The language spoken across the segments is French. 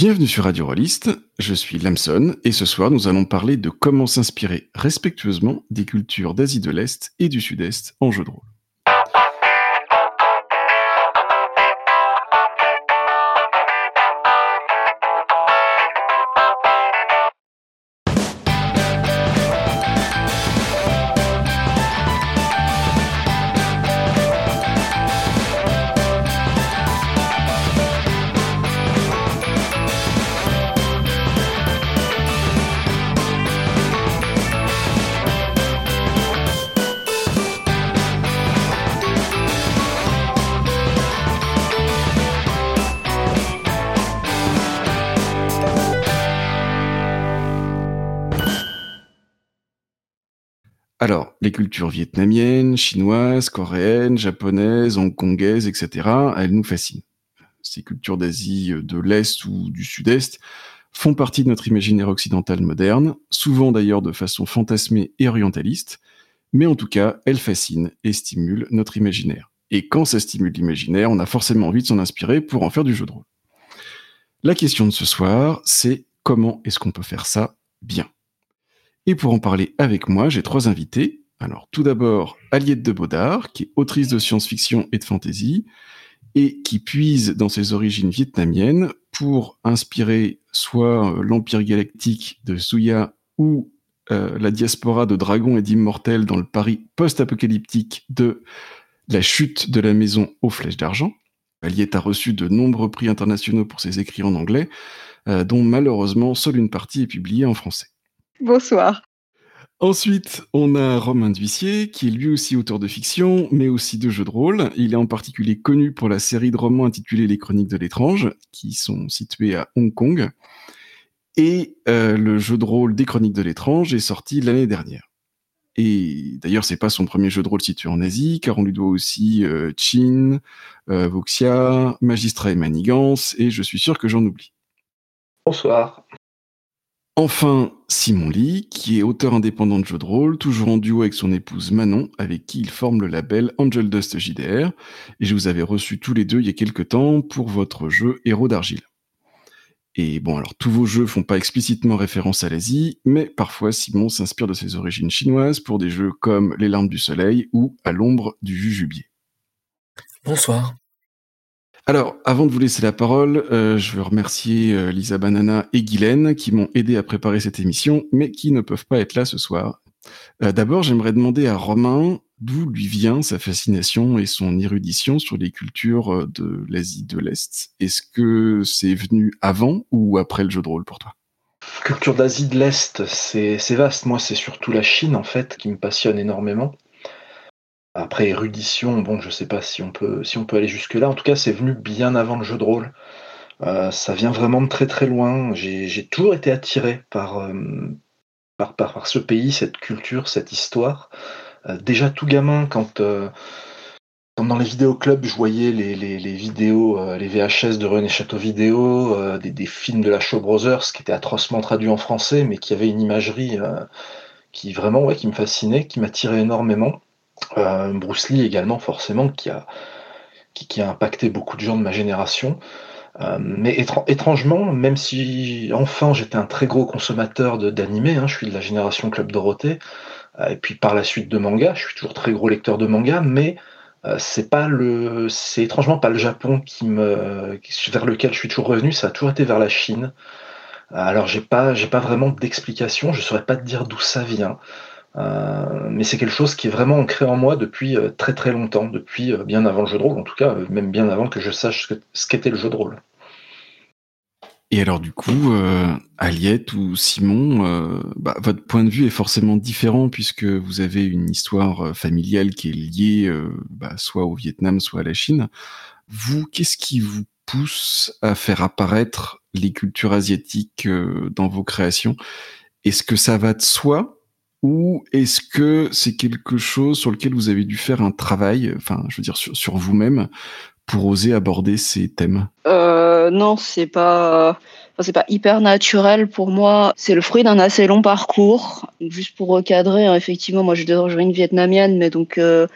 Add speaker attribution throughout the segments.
Speaker 1: Bienvenue sur Radio Rolliste, je suis Lamson et ce soir nous allons parler de comment s'inspirer respectueusement des cultures d'Asie de l'Est et du Sud-Est en jeu de rôle. Les cultures vietnamiennes, chinoises, coréennes, japonaises, hongkongaises, etc., elles nous fascinent. Ces cultures d'Asie de l'Est ou du Sud-Est font partie de notre imaginaire occidental moderne, souvent d'ailleurs de façon fantasmée et orientaliste, mais en tout cas, elles fascinent et stimulent notre imaginaire. Et quand ça stimule l'imaginaire, on a forcément envie de s'en inspirer pour en faire du jeu de rôle. La question de ce soir, c'est comment est-ce qu'on peut faire ça bien? Et pour en parler avec moi, j'ai trois invités. Alors, tout d'abord, Aliette de Baudard, qui est autrice de science-fiction et de fantasy, et qui puise dans ses origines vietnamiennes pour inspirer soit euh, l'Empire galactique de Suya ou euh, la diaspora de dragons et d'immortels dans le Paris post-apocalyptique de la chute de la maison aux flèches d'argent. Aliette a reçu de nombreux prix internationaux pour ses écrits en anglais, euh, dont malheureusement seule une partie est publiée en français.
Speaker 2: Bonsoir.
Speaker 1: Ensuite, on a Romain Duissier, qui est lui aussi auteur de fiction, mais aussi de jeux de rôle. Il est en particulier connu pour la série de romans intitulée Les Chroniques de l'étrange, qui sont situés à Hong Kong. Et euh, le jeu de rôle des Chroniques de l'étrange est sorti l'année dernière. Et d'ailleurs, c'est pas son premier jeu de rôle situé en Asie, car on lui doit aussi euh, Chin, euh, Voxia, Magistrat et Manigance, et je suis sûr que j'en oublie.
Speaker 3: Bonsoir.
Speaker 1: Enfin, Simon Lee, qui est auteur indépendant de jeux de rôle, toujours en duo avec son épouse Manon, avec qui il forme le label Angel Dust JDR, et je vous avais reçu tous les deux il y a quelques temps pour votre jeu Héros d'argile. Et bon, alors tous vos jeux font pas explicitement référence à l'Asie, mais parfois Simon s'inspire de ses origines chinoises pour des jeux comme Les larmes du soleil ou À l'ombre du jujubier.
Speaker 4: Bonsoir.
Speaker 1: Alors, avant de vous laisser la parole, euh, je veux remercier euh, Lisa Banana et Guylaine qui m'ont aidé à préparer cette émission, mais qui ne peuvent pas être là ce soir. Euh, d'abord, j'aimerais demander à Romain d'où lui vient sa fascination et son érudition sur les cultures de l'Asie de l'Est. Est-ce que c'est venu avant ou après le jeu de rôle pour toi?
Speaker 3: Culture d'Asie de l'Est, c'est vaste. Moi, c'est surtout la Chine, en fait, qui me passionne énormément. Après érudition, bon, je sais pas si on peut, si on peut aller jusque-là. En tout cas, c'est venu bien avant le jeu de rôle. Euh, ça vient vraiment de très très loin. J'ai toujours été attiré euh, par, ce pays, cette culture, cette histoire. Euh, déjà tout gamin, quand, dans les vidéoclubs, je voyais les, vidéos, les VHS de René Château Vidéo, des, films de la Show Brothers qui étaient atrocement traduits en français, mais qui avaient une imagerie qui vraiment me fascinait, qui m'attirait énormément. Euh, Bruce Lee également, forcément, qui a, impacté beaucoup de gens de ma génération. Euh, mais étrangement, même si enfin j'étais un très gros consommateur d'animé, hein, je suis de la génération Club Dorothée, euh, et puis par la suite de manga, je suis toujours très gros lecteur de manga, mais c'est pas le, c'est étrangement pas le Japon qui me, vers lequel je suis toujours revenu, ça a toujours été vers la Chine. Alors j'ai pas, j'ai pas vraiment d'explication, je saurais pas te dire d'où ça vient. Euh, mais c'est quelque chose qui est vraiment ancré en moi depuis euh, très très longtemps, depuis euh, bien avant le jeu de rôle, en tout cas, même bien avant que je sache ce qu'était le jeu de rôle.
Speaker 1: Et alors du coup, Aliette ou Simon, bah, votre point de vue est forcément différent puisque vous avez une histoire familiale qui est liée bah, soit au Vietnam, soit à la Chine. Vous, qu'est-ce qui vous pousse à faire apparaître les cultures asiatiques dans vos créations? Est-ce que ça va de soi ou est-ce que c'est quelque chose sur lequel vous avez dû faire un travail, enfin, je veux dire, sur, vous-même, pour oser aborder ces thèmes?
Speaker 2: Euh, Non, c'est pas. c'est pas hyper naturel pour moi. C'est le fruit d'un assez long parcours. Juste pour recadrer, hein, effectivement, moi j'ai d'origine vietnamienne, mais donc euh,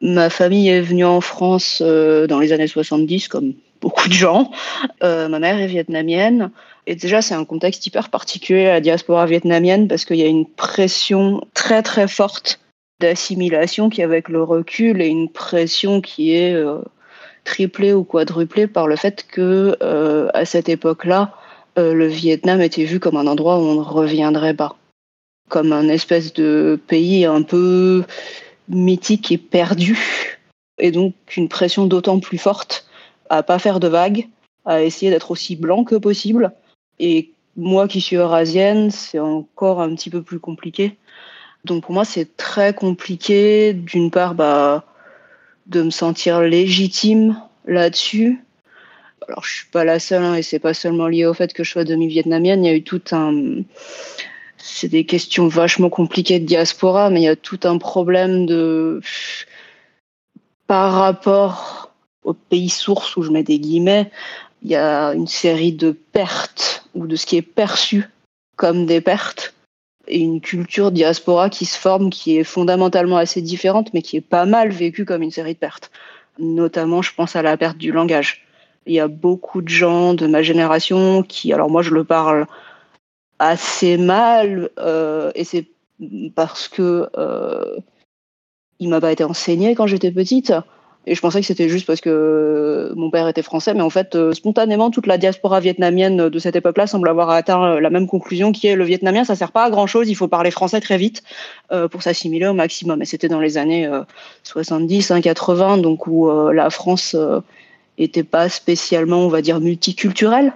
Speaker 2: ma famille est venue en France euh, dans les années 70, comme beaucoup de gens. Ma mère est vietnamienne. Et déjà, c'est un contexte hyper particulier à la diaspora vietnamienne parce qu'il y a une pression très très forte d'assimilation qui, avec le recul, est une pression qui est euh, triplée ou quadruplée par le fait que euh, à cette époque-là, le Vietnam était vu comme un endroit où on ne reviendrait pas, comme un espèce de pays un peu mythique et perdu, et donc une pression d'autant plus forte à pas faire de vagues, à essayer d'être aussi blanc que possible. Et moi qui suis eurasienne, c'est encore un petit peu plus compliqué. Donc pour moi, c'est très compliqué, d'une part, bah, de me sentir légitime là-dessus. Alors je suis pas la seule, hein, et c'est pas seulement lié au fait que je sois demi-vietnamienne. Il y a eu tout un, c'est des questions vachement compliquées de diaspora, mais il y a tout un problème de par rapport au pays source où je mets des guillemets, il y a une série de pertes ou de ce qui est perçu comme des pertes et une culture diaspora qui se forme qui est fondamentalement assez différente mais qui est pas mal vécue comme une série de pertes. Notamment, je pense à la perte du langage. Il y a beaucoup de gens de ma génération qui, alors moi je le parle assez mal euh, et c'est parce que euh, il m'a pas été enseigné quand j'étais petite et je pensais que c'était juste parce que mon père était français, mais en fait, euh, spontanément, toute la diaspora vietnamienne de cette époque-là semble avoir atteint euh, la même conclusion, qui est le vietnamien, ça sert pas à grand-chose, il faut parler français très vite euh, pour s'assimiler au maximum. Et c'était dans les années 70, 80, donc où la France était pas spécialement, on va dire, multiculturelle,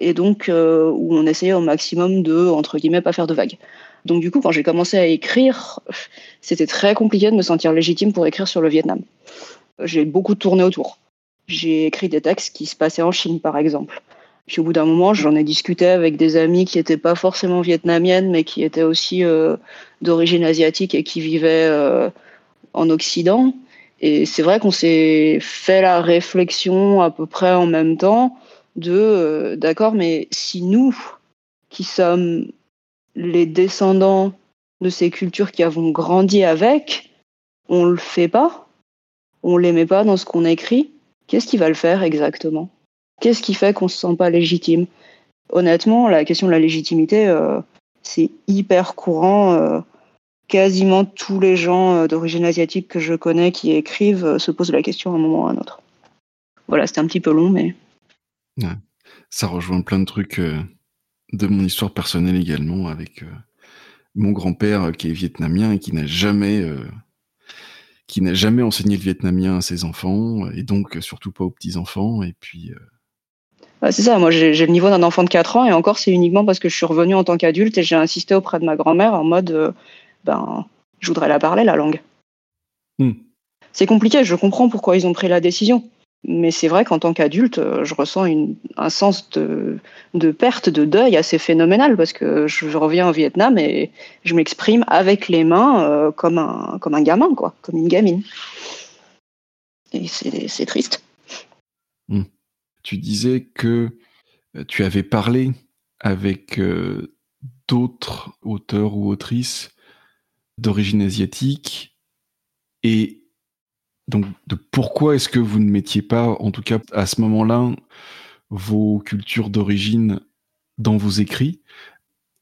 Speaker 2: et donc où on essayait au maximum de, entre guillemets, pas faire de vagues. Donc du coup, quand j'ai commencé à écrire, c'était très compliqué de me sentir légitime pour écrire sur le Vietnam j'ai beaucoup tourné autour. J'ai écrit des textes qui se passaient en Chine, par exemple. Puis au bout d'un moment, j'en ai discuté avec des amis qui n'étaient pas forcément vietnamiennes, mais qui étaient aussi euh, d'origine asiatique et qui vivaient euh, en Occident. Et c'est vrai qu'on s'est fait la réflexion à peu près en même temps de, euh, d'accord, mais si nous, qui sommes les descendants de ces cultures qui avons grandi avec, on le fait pas, on l'aimait pas dans ce qu'on écrit, qu'est-ce qui va le faire exactement? Qu'est-ce qui fait qu'on se sent pas légitime? Honnêtement, la question de la légitimité, euh, c'est hyper courant. Euh, quasiment tous les gens euh, d'origine asiatique que je connais qui écrivent se posent la question à un moment ou à un autre. Voilà, c'était un petit peu long, mais.
Speaker 1: Ça rejoint plein de trucs de mon histoire personnelle également, avec mon grand-père qui est vietnamien et qui n'a jamais qui n'a jamais enseigné le vietnamien à ses enfants, et donc surtout pas aux petits-enfants. Et puis.
Speaker 2: Euh, c'est ça, moi j'ai le niveau d'un enfant de 4 ans, et encore c'est uniquement parce que je suis revenu en tant qu'adulte et j'ai insisté auprès de ma grand-mère en mode euh, ben, je voudrais la parler, la langue. Hmm. C'est compliqué, je comprends pourquoi ils ont pris la décision. Mais c'est vrai qu'en tant qu'adulte, euh, je ressens un sens de, perte, de deuil assez phénoménal parce que je, reviens au Vietnam et je m'exprime avec les mains euh, comme, un, comme un gamin, quoi, comme une gamine. Et c'est triste.
Speaker 1: Hmm. Tu disais que euh, tu avais parlé avec d'autres auteurs ou autrices d'origine asiatique et donc, pourquoi est-ce que vous ne mettiez pas, en tout cas à ce moment-là, vos cultures d'origine dans vos écrits?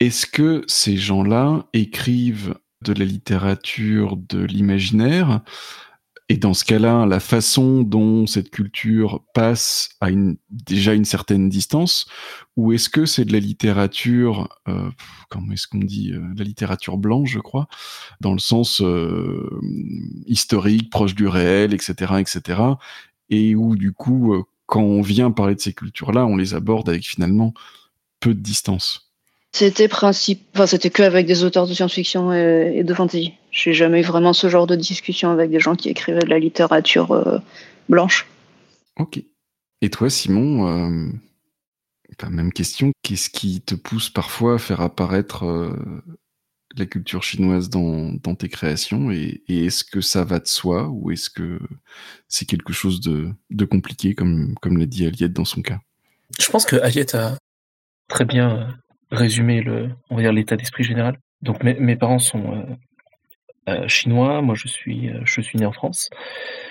Speaker 1: Est-ce que ces gens-là écrivent de la littérature de l'imaginaire? Et dans ce cas-là, la façon dont cette culture passe à une, déjà une certaine distance, ou est-ce que c'est de la littérature, euh, comment est-ce qu'on dit, euh, la littérature blanche, je crois, dans le sens euh, historique, proche du réel, etc., etc., et où du coup, quand on vient parler de ces cultures-là, on les aborde avec finalement peu de distance?
Speaker 2: C'était principe, enfin c'était que avec des auteurs de science-fiction et, de fantasy. J'ai jamais eu vraiment ce genre de discussion avec des gens qui écrivaient de la littérature euh, blanche.
Speaker 1: Ok. Et toi, Simon, euh, même question. Qu'est-ce qui te pousse parfois à faire apparaître euh, la culture chinoise dans, tes créations et, est-ce que ça va de soi ou est-ce que c'est quelque chose de, compliqué comme, comme l'a dit Aliette dans son cas?
Speaker 4: Je pense que Aliette a très bien résumer le, on va dire l'état d'esprit général. Donc mes, parents sont euh, euh, chinois, moi je suis, euh, je suis né en France,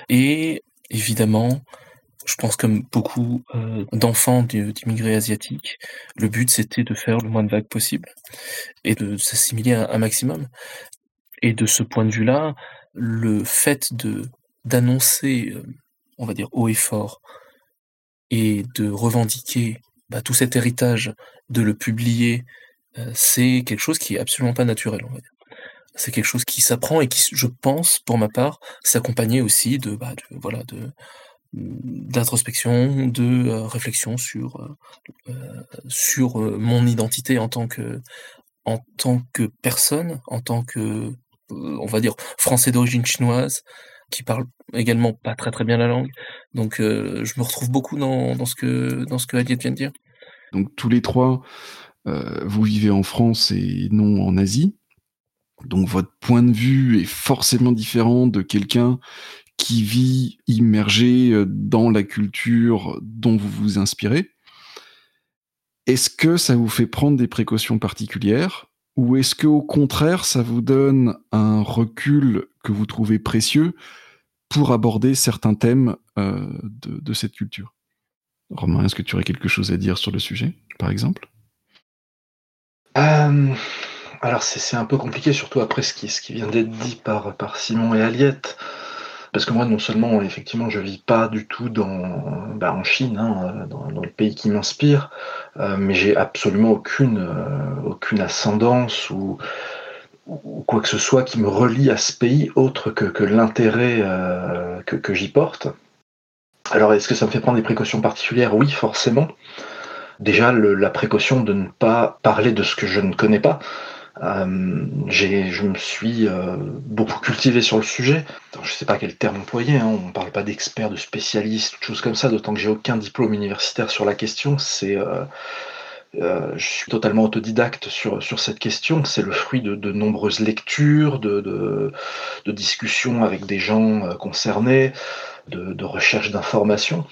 Speaker 4: et évidemment, je pense comme beaucoup d'enfants d'immigrés asiatiques, le but c'était de faire le moins de vagues possible et de s'assimiler un, maximum. Et de ce point de vue-là, le fait de d'annoncer, on va dire haut et fort, et de revendiquer bah, tout cet héritage, de le publier, euh, c'est quelque chose qui est absolument pas naturel. C'est quelque chose qui s'apprend et qui, je pense, pour ma part, s'accompagnait aussi de, bah, voilà, de d'introspection, de euh, réflexion sur euh, mon identité en tant que en tant que personne, en tant que on va dire français d'origine chinoise, qui parle également pas très très bien la langue. Donc je me retrouve beaucoup dans, ce que dans ce que Aliette vient de dire.
Speaker 1: Donc tous les trois, vous vivez en France et non en Asie. Donc votre point de vue est forcément différent de quelqu'un qui vit immergé euh, dans la culture dont vous vous inspirez. Est-ce que ça vous fait prendre des précautions particulières? Ou est-ce que au contraire ça vous donne un recul que vous trouvez précieux pour aborder certains thèmes euh, de, cette culture? Romain, est-ce que tu aurais quelque chose à dire sur le sujet, par exemple?
Speaker 3: Euh, Alors c'est un peu compliqué, surtout après ce qui, vient d'être dit par, par Simon et Aliette. Parce que moi, non seulement, effectivement, je vis pas du tout dans, bah, en Chine, hein, dans, le pays qui m'inspire, euh, mais j'ai absolument aucune, euh, aucune ascendance ou, ou, quoi que ce soit qui me relie à ce pays autre que, que l'intérêt euh, que, que j'y porte. Alors, est-ce que ça me fait prendre des précautions particulières? Oui, forcément. Déjà, la précaution de ne pas parler de ce que je ne connais pas. Euh, je me suis euh, beaucoup cultivé sur le sujet. je ne sais pas quel terme employer, hein, on ne parle pas d'expert, de spécialiste, de choses comme ça, d'autant que j'ai aucun diplôme universitaire sur la question. C'est, euh, je suis totalement autodidacte sur, sur cette question. C'est le fruit de, de nombreuses lectures, de, de, discussions avec des gens concernés, de, de recherche d'informations.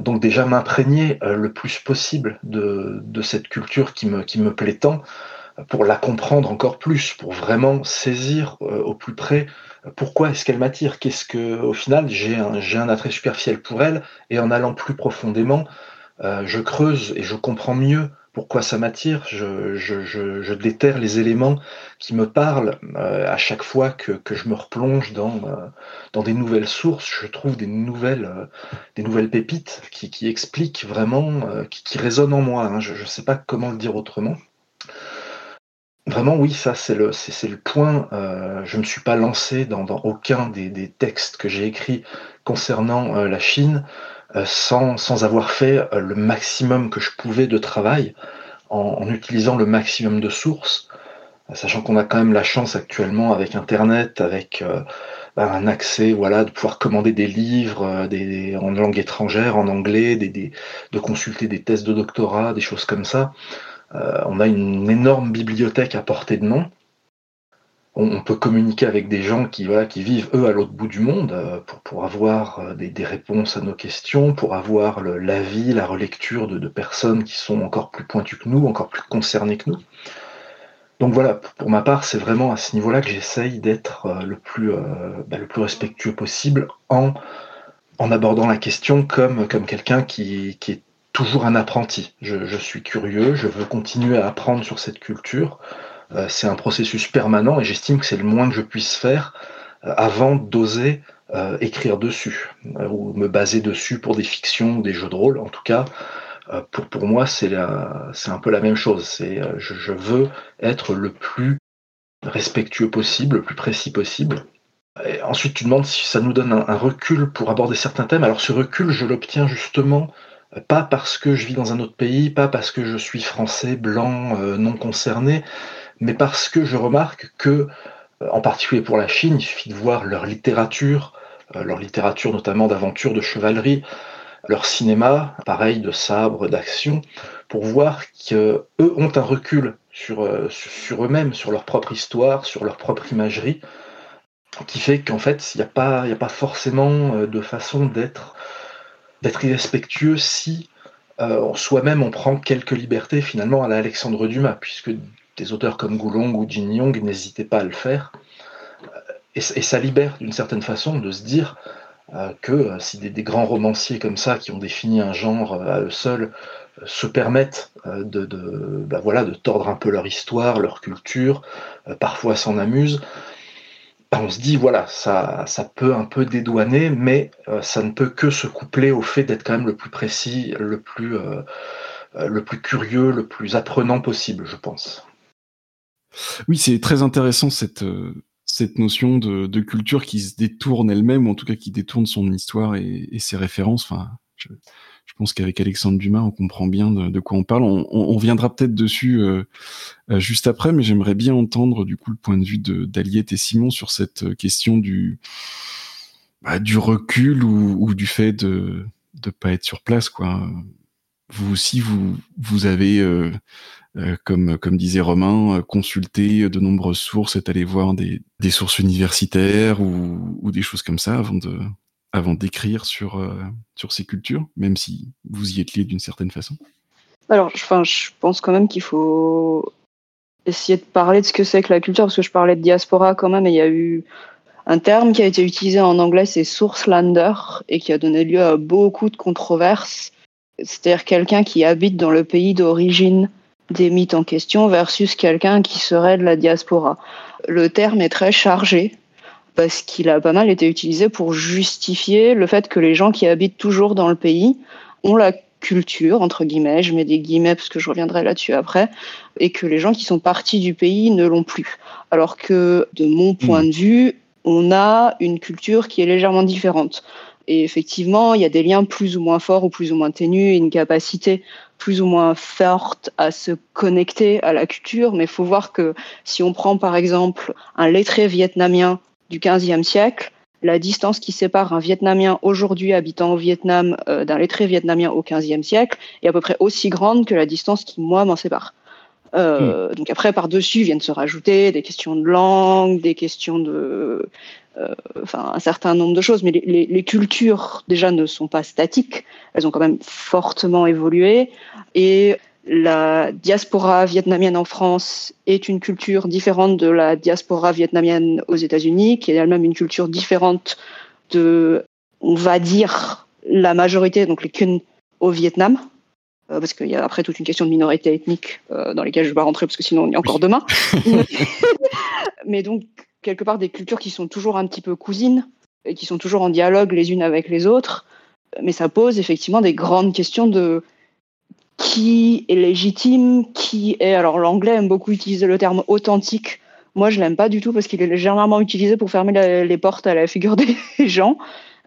Speaker 3: donc déjà m'imprégner le plus possible de, de cette culture qui me, qui me plaît tant pour la comprendre encore plus, pour vraiment saisir euh, au plus près euh, pourquoi est-ce qu'elle m'attire, qu'est-ce que, au final, j'ai un, j'ai un attrait superficiel pour elle, et en allant plus profondément, euh, je creuse et je comprends mieux pourquoi ça m'attire, je, je, déterre les éléments qui me parlent à chaque fois que, que, je me replonge dans, dans des nouvelles sources, je trouve des nouvelles, des nouvelles pépites qui, qui expliquent vraiment, qui, qui résonnent en moi. Hein. Je ne sais pas comment le dire autrement. Vraiment, oui, ça c'est le, c'est, le point. Euh, je ne me suis pas lancé dans, dans aucun des, des, textes que j'ai écrits concernant euh, la Chine euh, sans, sans, avoir fait euh, le maximum que je pouvais de travail, en, en utilisant le maximum de sources, sachant qu'on a quand même la chance actuellement avec Internet, avec bah, un accès, voilà, de pouvoir commander des livres des, en langue étrangère, en anglais, des, des, de consulter des thèses de doctorat, des choses comme ça. Euh, on a une énorme bibliothèque à portée de main. On, peut communiquer avec des gens qui, vivent, eux, à l'autre bout du monde, euh, pour, avoir euh, des, réponses à nos questions, pour avoir l'avis, la relecture de, personnes qui sont encore plus pointues que nous, encore plus concernées que nous. Donc voilà, pour ma part, c'est vraiment à ce niveau-là que j'essaye d'être le, plus, bah, le plus respectueux possible en, abordant la question comme, quelqu'un qui est toujours un apprenti. Je, suis curieux, je veux continuer à apprendre sur cette culture. Euh, c'est un processus permanent et j'estime que c'est le moins que je puisse faire euh, avant d'oser euh, écrire dessus ou me baser dessus pour des fictions, des jeux de rôle. En tout cas, pour, pour moi, c'est un peu la même chose. C'est je, veux être le plus respectueux possible, le plus précis possible. Ensuite, tu demandes si ça nous donne un recul pour aborder certains thèmes. Alors ce recul, je l'obtiens justement pas parce que je vis dans un autre pays, pas parce que je suis français, blanc, euh, non concerné, mais parce que je remarque que, euh, en particulier pour la Chine, il suffit de voir leur littérature, euh, leur littérature notamment d'aventure, de chevalerie, leur cinéma, pareil, de sabre, d'action, pour voir qu'eux ont un recul sur, eux-mêmes, sur leur propre histoire, sur leur propre imagerie, qui fait qu'en fait, il n'y a pas forcément de façon d'être d'être irrespectueux si euh, soi-même on prend quelques libertés finalement à l'Alexandre Dumas, puisque des auteurs comme Goulong ou Jin Yong n'hésitaient pas à le faire. Euh, et, ça libère d'une certaine façon de se dire que si des, grands romanciers comme ça, qui ont défini un genre à eux seuls, se permettent de, bah voilà, de tordre un peu leur histoire, leur culture, parfois s'en amusent, on se dit, voilà, ça, ça peut un peu dédouaner, mais ça ne peut que se coupler au fait d'être quand même le plus précis, le plus, le plus curieux, le plus apprenant possible, je pense.
Speaker 1: Oui, c'est très intéressant cette, euh, notion de, culture qui se détourne elle-même, ou en tout cas qui détourne son histoire et, ses références. Je pense qu'avec Alexandre Dumas, on comprend bien de, quoi on parle. On, viendra peut-être dessus euh, euh, juste après, mais j'aimerais bien entendre du coup le point de vue d'Aliette et Simon sur cette question du, bah, recul ou, du fait de ne pas être sur place. Vous aussi, vous, avez euh, euh, comme, disait Romain, euh, consulter de nombreuses sources, et aller voir des, sources universitaires ou, des choses comme ça avant de avant d'écrire sur, euh, sur ces cultures, même si vous y êtes lié d'une certaine façon?
Speaker 2: Alors, je pense quand même qu'il faut essayer de parler de ce que c'est que la culture, parce que je parlais de diaspora quand même, et il y a eu un terme qui a été utilisé en anglais, c'est sourcelander, et qui a donné lieu à beaucoup de controverses. C'est-à-dire quelqu'un qui habite dans le pays d'origine des mythes en question versus quelqu'un qui serait de la diaspora. Le terme est très chargé parce qu'il a pas mal été utilisé pour justifier le fait que les gens qui habitent toujours dans le pays ont la culture, entre guillemets, je mets des guillemets parce que je reviendrai là-dessus après, et que les gens qui sont partis du pays ne l'ont plus. Alors que, de mon point mmh. de vue, on a une culture qui est légèrement différente. Et effectivement, il y a des liens plus ou moins forts ou plus ou moins ténus, une capacité plus ou moins forte à se connecter à la culture. Mais il faut voir que si on prend par exemple un lettré vietnamien du 15e siècle, la distance qui sépare un Vietnamien aujourd'hui habitant au Vietnam euh, d'un lettré vietnamien au 15e siècle est à peu près aussi grande que la distance qui, moi, m'en sépare. Euh, mmh. Donc après, par-dessus viennent se rajouter des questions de langue, des questions de, euh, enfin un certain nombre de choses, mais les, les, les, cultures déjà ne sont pas statiques, elles ont quand même fortement évolué et la diaspora vietnamienne en France est une culture différente de la diaspora vietnamienne aux États-Unis, qui est elle-même une culture différente de, on va dire, la majorité, donc les Khun au Vietnam, euh, parce qu'il y a après toute une question de minorité ethnique euh, dans lesquelles je ne vais pas rentrer parce que sinon on y est encore oui. demain. Mais donc quelque part des cultures qui sont toujours un petit peu cousines et qui sont toujours en dialogue les unes avec les autres. Mais ça pose effectivement des grandes questions de qui est légitime, qui est. Alors l'anglais aime beaucoup utiliser le terme authentique. Moi, je l'aime pas du tout parce qu'il est légèrement utilisé pour fermer les portes à la figure des gens.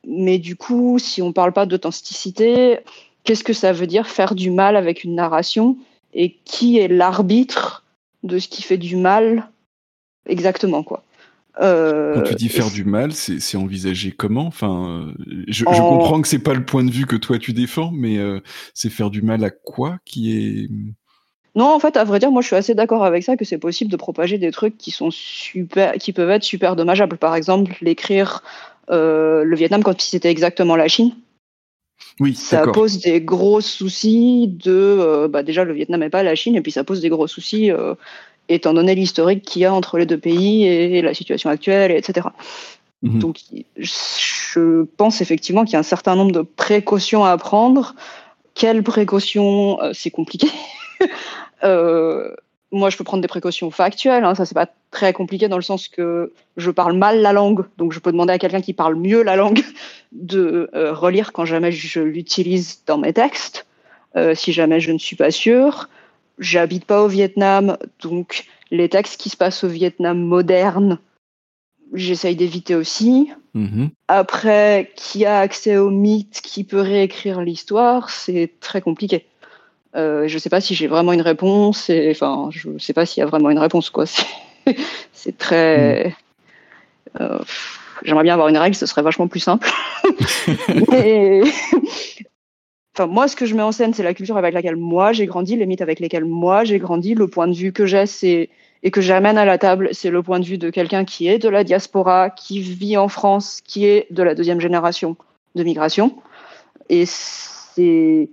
Speaker 2: Mais du coup, si on parle pas d'authenticité, qu'est-ce que ça veut dire faire du mal avec une narration? Et qui est l'arbitre de ce qui fait du mal exactement quoi?
Speaker 1: Euh, Quand tu dis faire du mal, c'est envisagé comment? Enfin, je, en... je, comprends que c'est pas le point de vue que toi tu défends, mais euh, c'est faire du mal à quoi qui est
Speaker 2: non, en fait, à vrai dire, moi, je suis assez d'accord avec ça que c'est possible de propager des trucs qui sont super, qui peuvent être super dommageables. Par exemple, l'écrire euh, le Vietnam comme si c'était exactement la Chine.
Speaker 1: Oui,
Speaker 2: ça pose des gros soucis de, euh, bah déjà le Vietnam n'est pas la Chine et puis ça pose des gros soucis euh, étant donné l'historique qu'il y a entre les deux pays et la situation actuelle, etc. Mmh. Donc, je pense effectivement qu'il y a un certain nombre de précautions à prendre. Quelles précautions euh, C'est compliqué. euh, moi, je peux prendre des précautions factuelles. Hein, ça, c'est pas très compliqué dans le sens que je parle mal la langue, donc je peux demander à quelqu'un qui parle mieux la langue de euh, relire quand jamais je l'utilise dans mes textes, si jamais je ne suis pas sûre. J'habite pas au Vietnam, donc les textes qui se passent au Vietnam moderne, j'essaye d'éviter aussi.
Speaker 1: Mmh.
Speaker 2: Après, qui a accès au mythe, qui peut réécrire l'histoire, c'est très compliqué. Euh, je ne sais pas si j'ai vraiment une réponse. Et, enfin, je ne sais pas s'il y a vraiment une réponse. quoi. C'est très. Mmh. Euh, J'aimerais bien avoir une règle, ce serait vachement plus simple. Mais... enfin, moi, ce que je mets en scène, c'est la culture avec laquelle moi j'ai grandi, les mythes avec lesquels moi j'ai grandi. Le point de vue que j'ai, c'est et que j'amène à la table, c'est le point de vue de quelqu'un qui est de la diaspora, qui vit en France, qui est de la deuxième génération de migration. Et c'est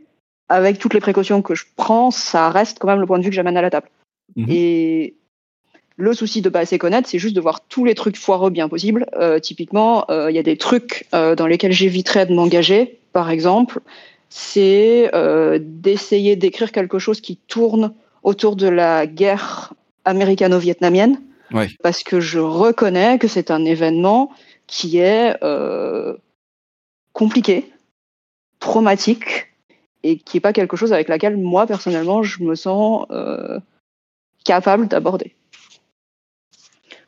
Speaker 2: avec toutes les précautions que je prends, ça reste quand même le point de vue que j'amène à la table. Mmh. Et Le souci de pas assez connaître, c'est juste de voir tous les trucs foireux bien possibles. Euh, typiquement, euh, il y a des trucs euh, dans lesquels j'éviterais de m'engager. Par exemple, c'est d'essayer d'écrire quelque chose qui tourne autour de la guerre américano-vietnamienne. Parce que je reconnais que c'est un événement qui est compliqué, traumatique, et qui n'est pas quelque chose avec laquelle moi, personnellement, je me sens capable d'aborder.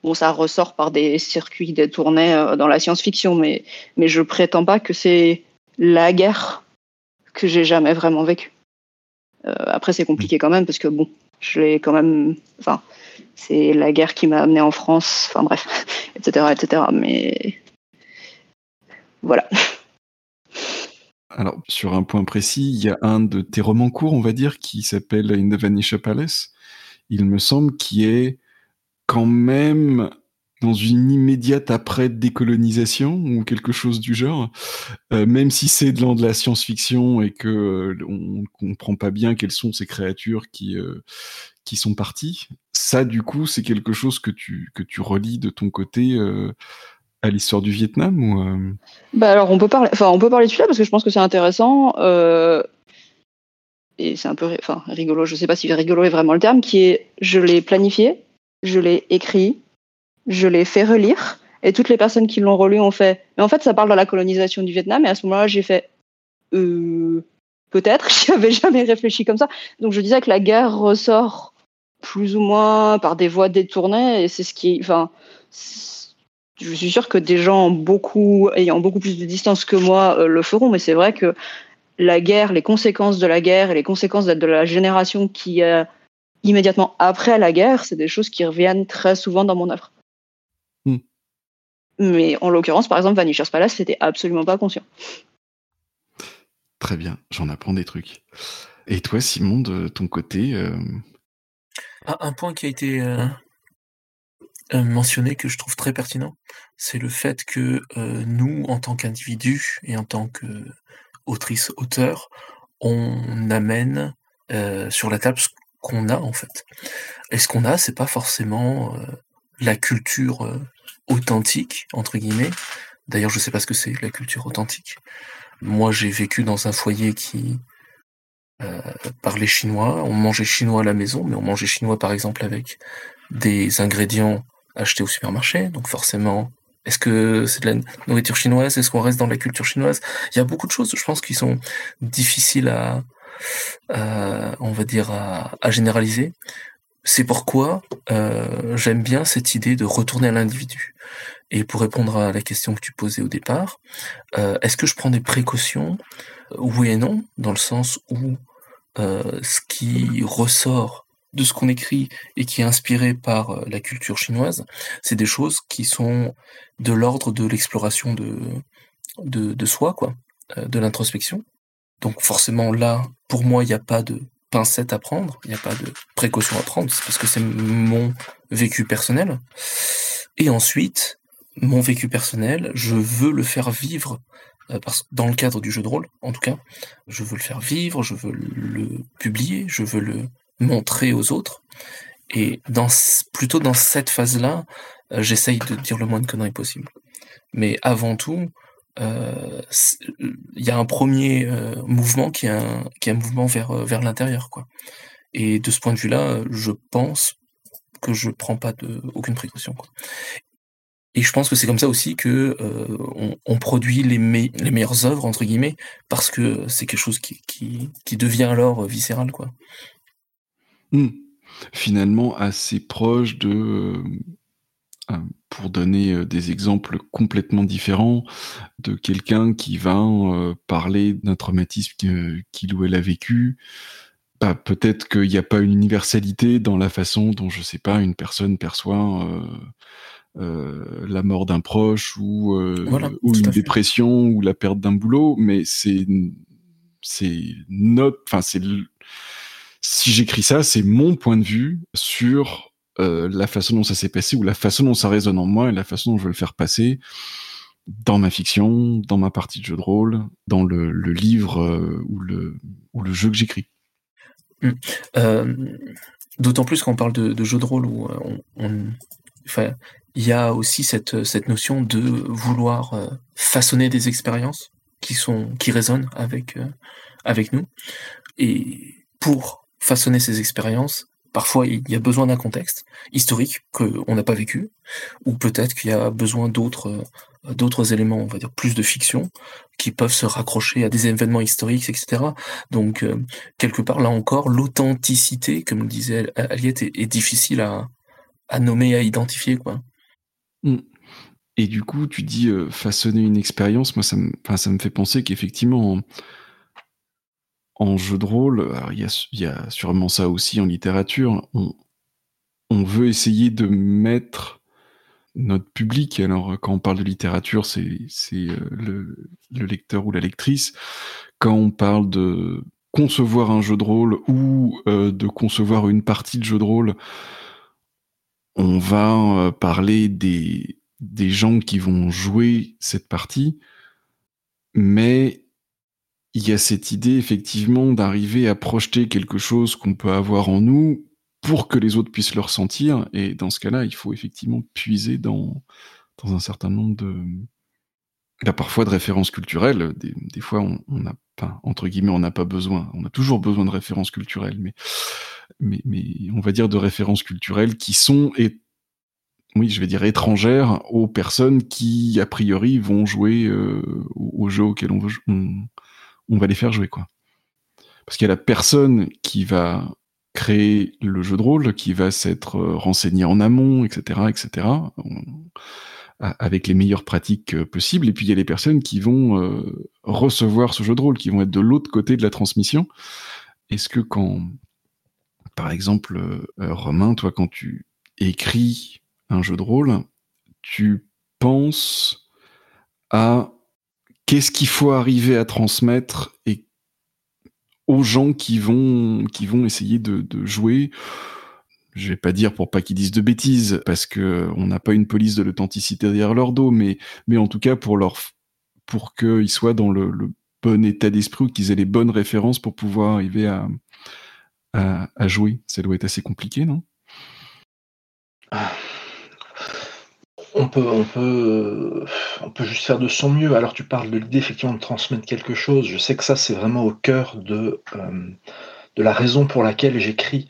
Speaker 2: Bon, ça ressort par des circuits détournés euh, dans la science-fiction, mais, mais je prétends pas que c'est la guerre que j'ai jamais vraiment vécue. Euh, après, c'est compliqué quand même parce que bon, je l'ai quand même. Enfin, c'est la guerre qui m'a amené en France. Enfin bref, etc., etc. Mais voilà.
Speaker 1: Alors, sur un point précis, il y a un de tes romans courts, on va dire, qui s'appelle In the Vanisha Palace. Il me semble qui est quand même dans une immédiate après décolonisation ou quelque chose du genre, euh, même si c'est de, de la science-fiction et que euh, on comprend pas bien quelles sont ces créatures qui euh, qui sont parties. Ça, du coup, c'est quelque chose que tu que tu relis de ton côté à l'histoire du Vietnam
Speaker 2: Bah alors on peut parler, enfin on peut parler de celui-là parce que je pense que c'est intéressant et c'est un peu, enfin rigolo. Je sais pas si rigolo est vraiment le terme, qui est je l'ai planifié je l'ai écrit, je l'ai fait relire, et toutes les personnes qui l'ont relu ont fait. Mais en fait, ça parle de la colonisation du Vietnam, et à ce moment-là, j'ai fait. Euh, peut-être, j'y avais jamais réfléchi comme ça. Donc je disais que la guerre ressort plus ou moins par des voies détournées, et c'est ce qui. Enfin, je suis sûr que des gens beaucoup, ayant beaucoup plus de distance que moi euh, le feront, mais c'est vrai que la guerre, les conséquences de la guerre et les conséquences de la génération qui immédiatement après la guerre, c'est des choses qui reviennent très souvent dans mon œuvre. Mais en l'occurrence, par exemple, Vanisher's Palace, c'était absolument pas conscient.
Speaker 1: Très bien, j'en apprends des trucs. Et toi, Simon, de ton côté euh,
Speaker 4: ah, Un point qui a été euh, euh, mentionné que je trouve très pertinent, c'est le fait que nous, en tant qu'individus et en tant qu'autrice-auteur, on amène sur la table qu'on a en fait. Et ce qu'on a, c'est pas forcément euh, la culture euh, authentique entre guillemets. D'ailleurs, je sais pas ce que c'est la culture authentique. Moi, j'ai vécu dans un foyer qui euh, parlait chinois. On mangeait chinois à la maison, mais on mangeait chinois par exemple avec des ingrédients achetés au supermarché. Donc forcément, est-ce que c'est de la nourriture chinoise? Est-ce qu'on reste dans la culture chinoise? Il y a beaucoup de choses, je pense, qui sont difficiles à, on va dire, à, généraliser. C'est pourquoi euh, j'aime bien cette idée de retourner à l'individu. Et pour répondre à la question que tu posais au départ, euh, est-ce que je prends des précautions? Oui et non, dans le sens où ce qui ressort de ce qu'on écrit et qui est inspiré par la culture chinoise, c'est des choses qui sont de l'ordre de l'exploration de, de, de, soi, quoi, de l'introspection. Donc forcément là, pour moi, il n'y a pas de pincette à prendre, il n'y a pas de précaution à prendre, parce que c'est mon vécu personnel. Et ensuite, mon vécu personnel, je veux le faire vivre euh, dans le cadre du jeu de rôle, en tout cas, je veux le faire vivre, je veux le publier, je veux le montrer aux autres. Et dans, plutôt dans cette phase-là, euh, j'essaye de dire le moins de conneries possible. Mais avant tout, il y a un premier euh, mouvement qui est un, mouvement vers, euh, vers l'intérieur. quoi. Et de ce point de vue-là, je pense que je prends pas aucune précaution. Et je pense que c'est comme ça aussi que on, produit les, meilleures œuvres entre guillemets parce que c'est quelque chose qui, devient alors viscéral quoi.
Speaker 1: Mmh. Finalement assez proche de pour donner euh, des exemples complètement différents de quelqu'un qui va euh, parler d'un traumatisme qu'il ou elle a vécu. Bah, peut-être qu'il n'y a pas une universalité dans la façon dont, je sais pas, une personne perçoit euh, la mort d'un proche ou, ou une dépression ou la perte d'un boulot, mais c'est c'est notre, enfin c'est si j'écris ça, c'est mon point de vue sur euh, la façon dont ça s'est passé ou la façon dont ça résonne en moi et la façon dont je veux le faire passer dans ma fiction, dans ma partie de jeu de rôle, dans le, livre euh, ou, le, ou le jeu que j'écris.
Speaker 4: Hum. Euh, D'autant plus quand on parle de, jeux de rôle où on, il y a aussi cette, cette notion de vouloir façonner des expériences qui sont qui résonnent avec avec nous et pour façonner ces expériences Parfois, il y a besoin d'un contexte historique qu'on n'a pas vécu, ou peut-être qu'il y a besoin d'autres d'autres éléments, on va dire plus de fiction, qui peuvent se raccrocher à des événements historiques, etc. Donc, euh, quelque part, là encore, l'authenticité, comme le disait Aliette, est, difficile à, à nommer, à identifier, quoi.
Speaker 1: Mmh. Et du coup, tu dis euh, façonner une expérience, moi, ça me, ça me fait penser qu'effectivement, en jeu de rôle, il y, a, sûrement ça aussi en littérature, on, veut essayer de mettre notre public, alors quand on parle de littérature, c'est euh, le, lecteur ou la lectrice, quand on parle de concevoir un jeu de rôle ou euh, de concevoir une partie de jeu de rôle, on va euh, parler des, des gens qui vont jouer cette partie, mais il y a cette idée effectivement d'arriver à projeter quelque chose qu'on peut avoir en nous pour que les autres puissent le ressentir. Et dans ce cas-là, il faut effectivement puiser dans, un certain nombre de... Bah, parfois de références culturelles. Des, fois, on n'a pas, entre guillemets, on n'a pas besoin. On a toujours besoin de références culturelles, mais on va dire de références culturelles qui sont, et, oui, je vais dire étrangères aux personnes qui, a priori, vont jouer euh, au jeu auquel on veut, on, on va les faire jouer, quoi. Parce qu'il y a la personne qui va créer le jeu de rôle, qui va s'être euh, renseigné en amont, etc., etc., avec les meilleures pratiques euh, possibles. Et puis il y a les personnes qui vont euh, recevoir ce jeu de rôle, qui vont être de l'autre côté de la transmission. Est-ce que quand, par exemple, Romain, toi, quand tu écris un jeu de rôle, tu penses à qu'est-ce qu'il faut arriver à transmettre et aux gens qui vont, qui vont essayer de, jouer? Je vais pas dire pour pas qu'ils disent de bêtises, parce que on n'a pas une police de l'authenticité derrière leur dos, mais, mais en tout cas pour leur, pour qu'ils soient dans le, bon état d'esprit ou qu'ils aient les bonnes références pour pouvoir arriver à, à, jouer. Ça doit être assez compliqué, non?
Speaker 3: Ah on peut, on peut, juste faire de son mieux. Alors tu parles de l'idée effectivement de transmettre quelque chose. Je sais que ça c'est vraiment au cœur de, euh, la raison pour laquelle j'écris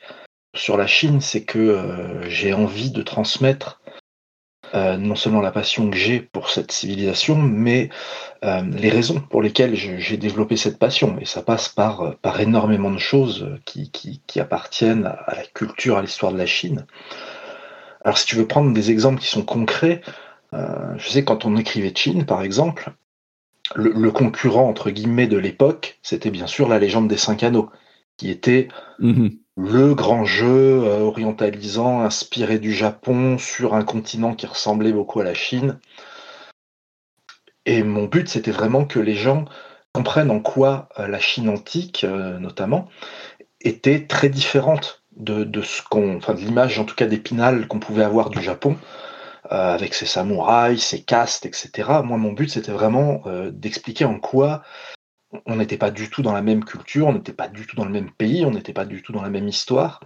Speaker 3: sur la Chine, c'est que euh, j'ai envie de transmettre euh, non seulement la passion que j'ai pour cette civilisation, mais les raisons pour lesquelles j'ai développé cette passion. Et ça passe par, énormément de choses qui appartiennent à la culture, à l'histoire de la Chine. Alors si tu veux prendre des exemples qui sont concrets, euh, je sais quand on écrivait Chine, par exemple, le, concurrent entre guillemets de l'époque, c'était bien sûr la légende des cinq anneaux, qui était mhm. le grand jeu euh, orientalisant, inspiré du Japon, sur un continent qui ressemblait beaucoup à la Chine. Et mon but, c'était vraiment que les gens comprennent en quoi euh, la Chine antique, notamment, était très différente de, ce qu'on, enfin de l'image en tout cas d'Épinal qu'on pouvait avoir du Japon, euh, avec ses samouraïs, ses castes, etc. Moi, mon but, c'était vraiment euh, d'expliquer en quoi on n'était pas du tout dans la même culture, on n'était pas du tout dans le même pays, on n'était pas du tout dans la même histoire,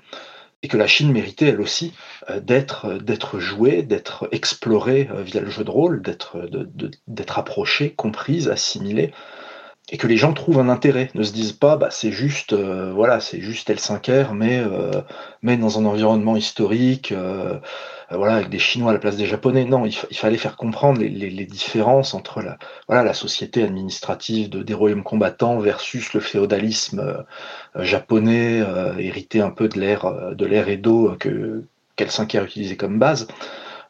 Speaker 3: et que la Chine méritait elle aussi euh, d'être jouée, d'être explorée via le jeu de rôle, d'être approchée, comprise, assimilée et que les gens trouvent un intérêt, ne se disent pas bah c'est juste euh, voilà c'est juste L5R mais euh, mais dans un environnement historique euh, voilà avec des Chinois à la place des Japonais. Non il, fallait faire comprendre les, différences entre la voilà la société administrative de, des royaumes combattants versus le féodalisme japonais hérité un peu de l'ère de l'ère Edo que qu'L5R utilisait comme base.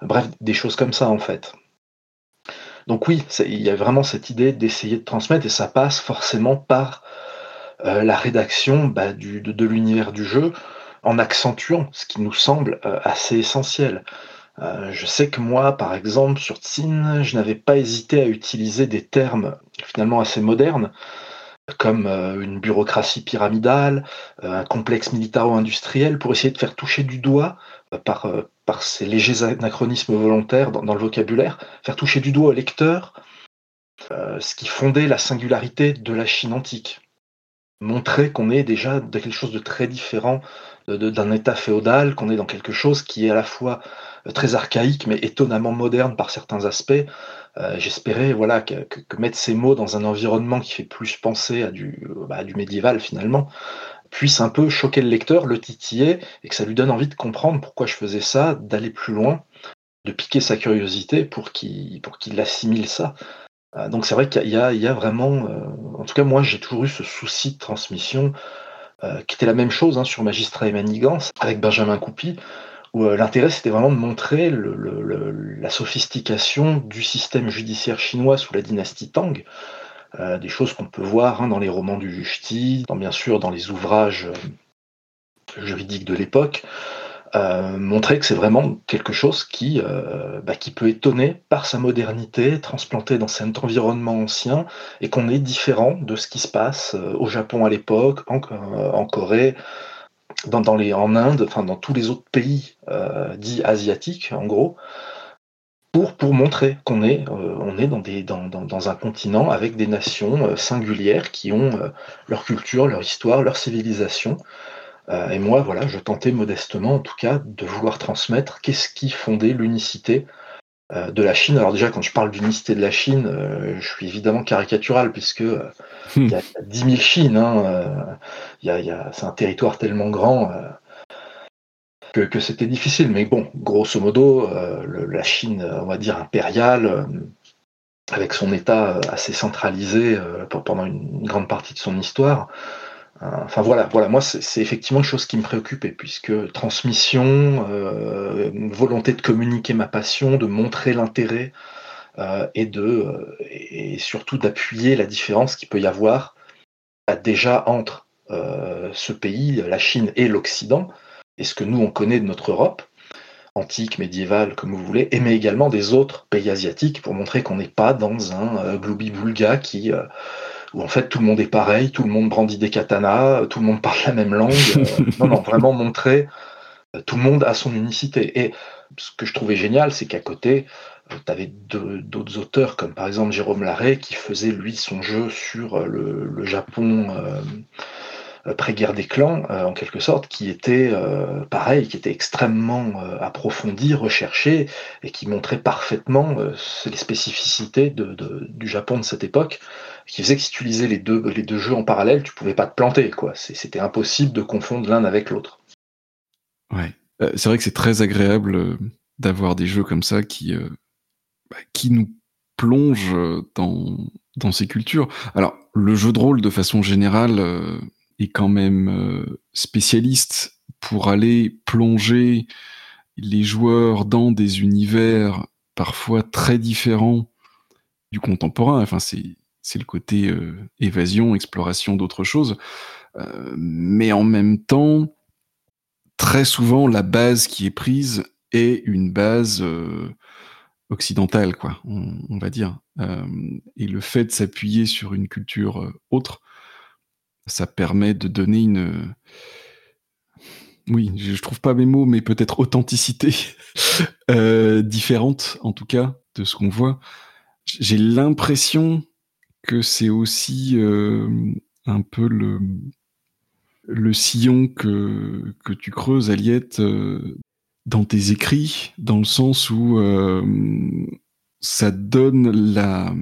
Speaker 3: Bref des choses comme ça en fait donc oui, il y a vraiment cette idée d'essayer de transmettre et ça passe forcément par euh, la rédaction bah, de, l'univers du jeu en accentuant ce qui nous semble euh, assez essentiel. Euh, je sais que moi, par exemple, sur Tsin, je n'avais pas hésité à utiliser des termes finalement assez modernes, comme une bureaucratie pyramidale, un complexe militaro-industriel, pour essayer de faire toucher du doigt par, par ces légers anachronismes volontaires dans, le vocabulaire, faire toucher du doigt au lecteur euh, ce qui fondait la singularité de la Chine antique. montrer qu'on est déjà dans quelque chose de très différent d'un état féodal, qu'on est dans quelque chose qui est à la fois très archaïque mais étonnamment moderne par certains aspects. Euh, j'espérais voilà que, mettre ces mots dans un environnement qui fait plus penser à du, bah, du médiéval finalement puisse un peu choquer le lecteur, le titiller et que ça lui donne envie de comprendre pourquoi je faisais ça, d'aller plus loin, de piquer sa curiosité pour qu'il pour qu'il assimile ça. Euh, donc c'est vrai qu'il y, a vraiment, euh, en tout cas moi j'ai toujours eu ce souci de transmission qui était la même chose hein, sur Magistrat et Manigance avec Benjamin Coupy où euh, l'intérêt c'était vraiment de montrer la sophistication du système judiciaire chinois sous la dynastie Tang, euh, des choses qu'on peut voir hein, dans les romans du Justi, dans, bien sûr dans les ouvrages euh, juridiques de l'époque, montrer que c'est vraiment quelque chose qui, bah, qui peut étonner par sa modernité, transplanté dans cet environnement ancien, et qu'on est différent de ce qui se passe au Japon à l'époque, en Corée, dans, les, en Inde, enfin dans tous les autres pays euh, dits asiatiques, en gros, pour, pour montrer qu'on est, euh, on est dans, des, dans, dans, un continent avec des nations euh, singulières qui ont leur culture, leur histoire, leur civilisation. Et moi, voilà, je tentais modestement, en tout cas, de vouloir transmettre qu'est-ce qui fondait l'unicité euh, de la Chine. Alors déjà, quand je parle d'unicité de la Chine, euh, je suis évidemment caricatural puisque euh, hmm. il y, a 10 000 Chines. Hein, c'est un territoire tellement grand que, c'était difficile. Mais bon, grosso modo, la Chine, on va dire impériale, avec son État assez centralisé pendant une grande partie de son histoire, Enfin voilà, voilà, moi c'est effectivement une chose qui me préoccupait, puisque transmission, euh, volonté de communiquer ma passion, de montrer l'intérêt euh, et de euh, surtout d'appuyer la différence qu'il peut y avoir bah, déjà entre ce pays, la Chine et l'Occident, et ce que nous on connaît de notre Europe, antique, médiévale, comme vous voulez, et mais également des autres pays asiatiques pour montrer qu'on n'est pas dans un globi-boulga qui où en fait tout le monde est pareil, tout le monde brandit des katanas, tout le monde parle la même langue. Euh, non, non, vraiment montrer euh, tout le monde a son unicité. Et ce que je trouvais génial, c'est qu'à côté, euh, tu avais d'autres auteurs, comme par exemple Jérôme Larrey, qui faisait lui son jeu sur le, Japon pré-guerre des clans, en quelque sorte, qui était pareil, qui était extrêmement approfondi, recherché, et qui montrait parfaitement les spécificités du Japon de cette époque qui faisait que si tu lisais les deux, les deux jeux en parallèle, tu pouvais pas te planter. quoi. C'était impossible de confondre l'un avec l'autre.
Speaker 1: Ouais, euh, c'est vrai que c'est très agréable euh, d'avoir des jeux comme ça qui, euh, bah, qui nous plongent dans, dans ces cultures. Alors, le jeu de rôle, de façon générale, est quand même spécialiste pour aller plonger les joueurs dans des univers parfois très différents du contemporain. Enfin, c'est c'est le côté euh, évasion, exploration d'autres choses. Euh, mais en même temps, très souvent, la base qui est prise est une base euh, occidentale, quoi, on, va dire. et le fait de s'appuyer sur une culture autre, ça permet de donner une oui, je trouve pas mes mots, mais peut-être authenticité différente, en tout cas, de ce qu'on voit. J'ai l'impression que c'est aussi euh, un peu le, sillon que, que tu creuses, Aliette, euh, dans tes écrits, dans le sens où euh, ça donne la...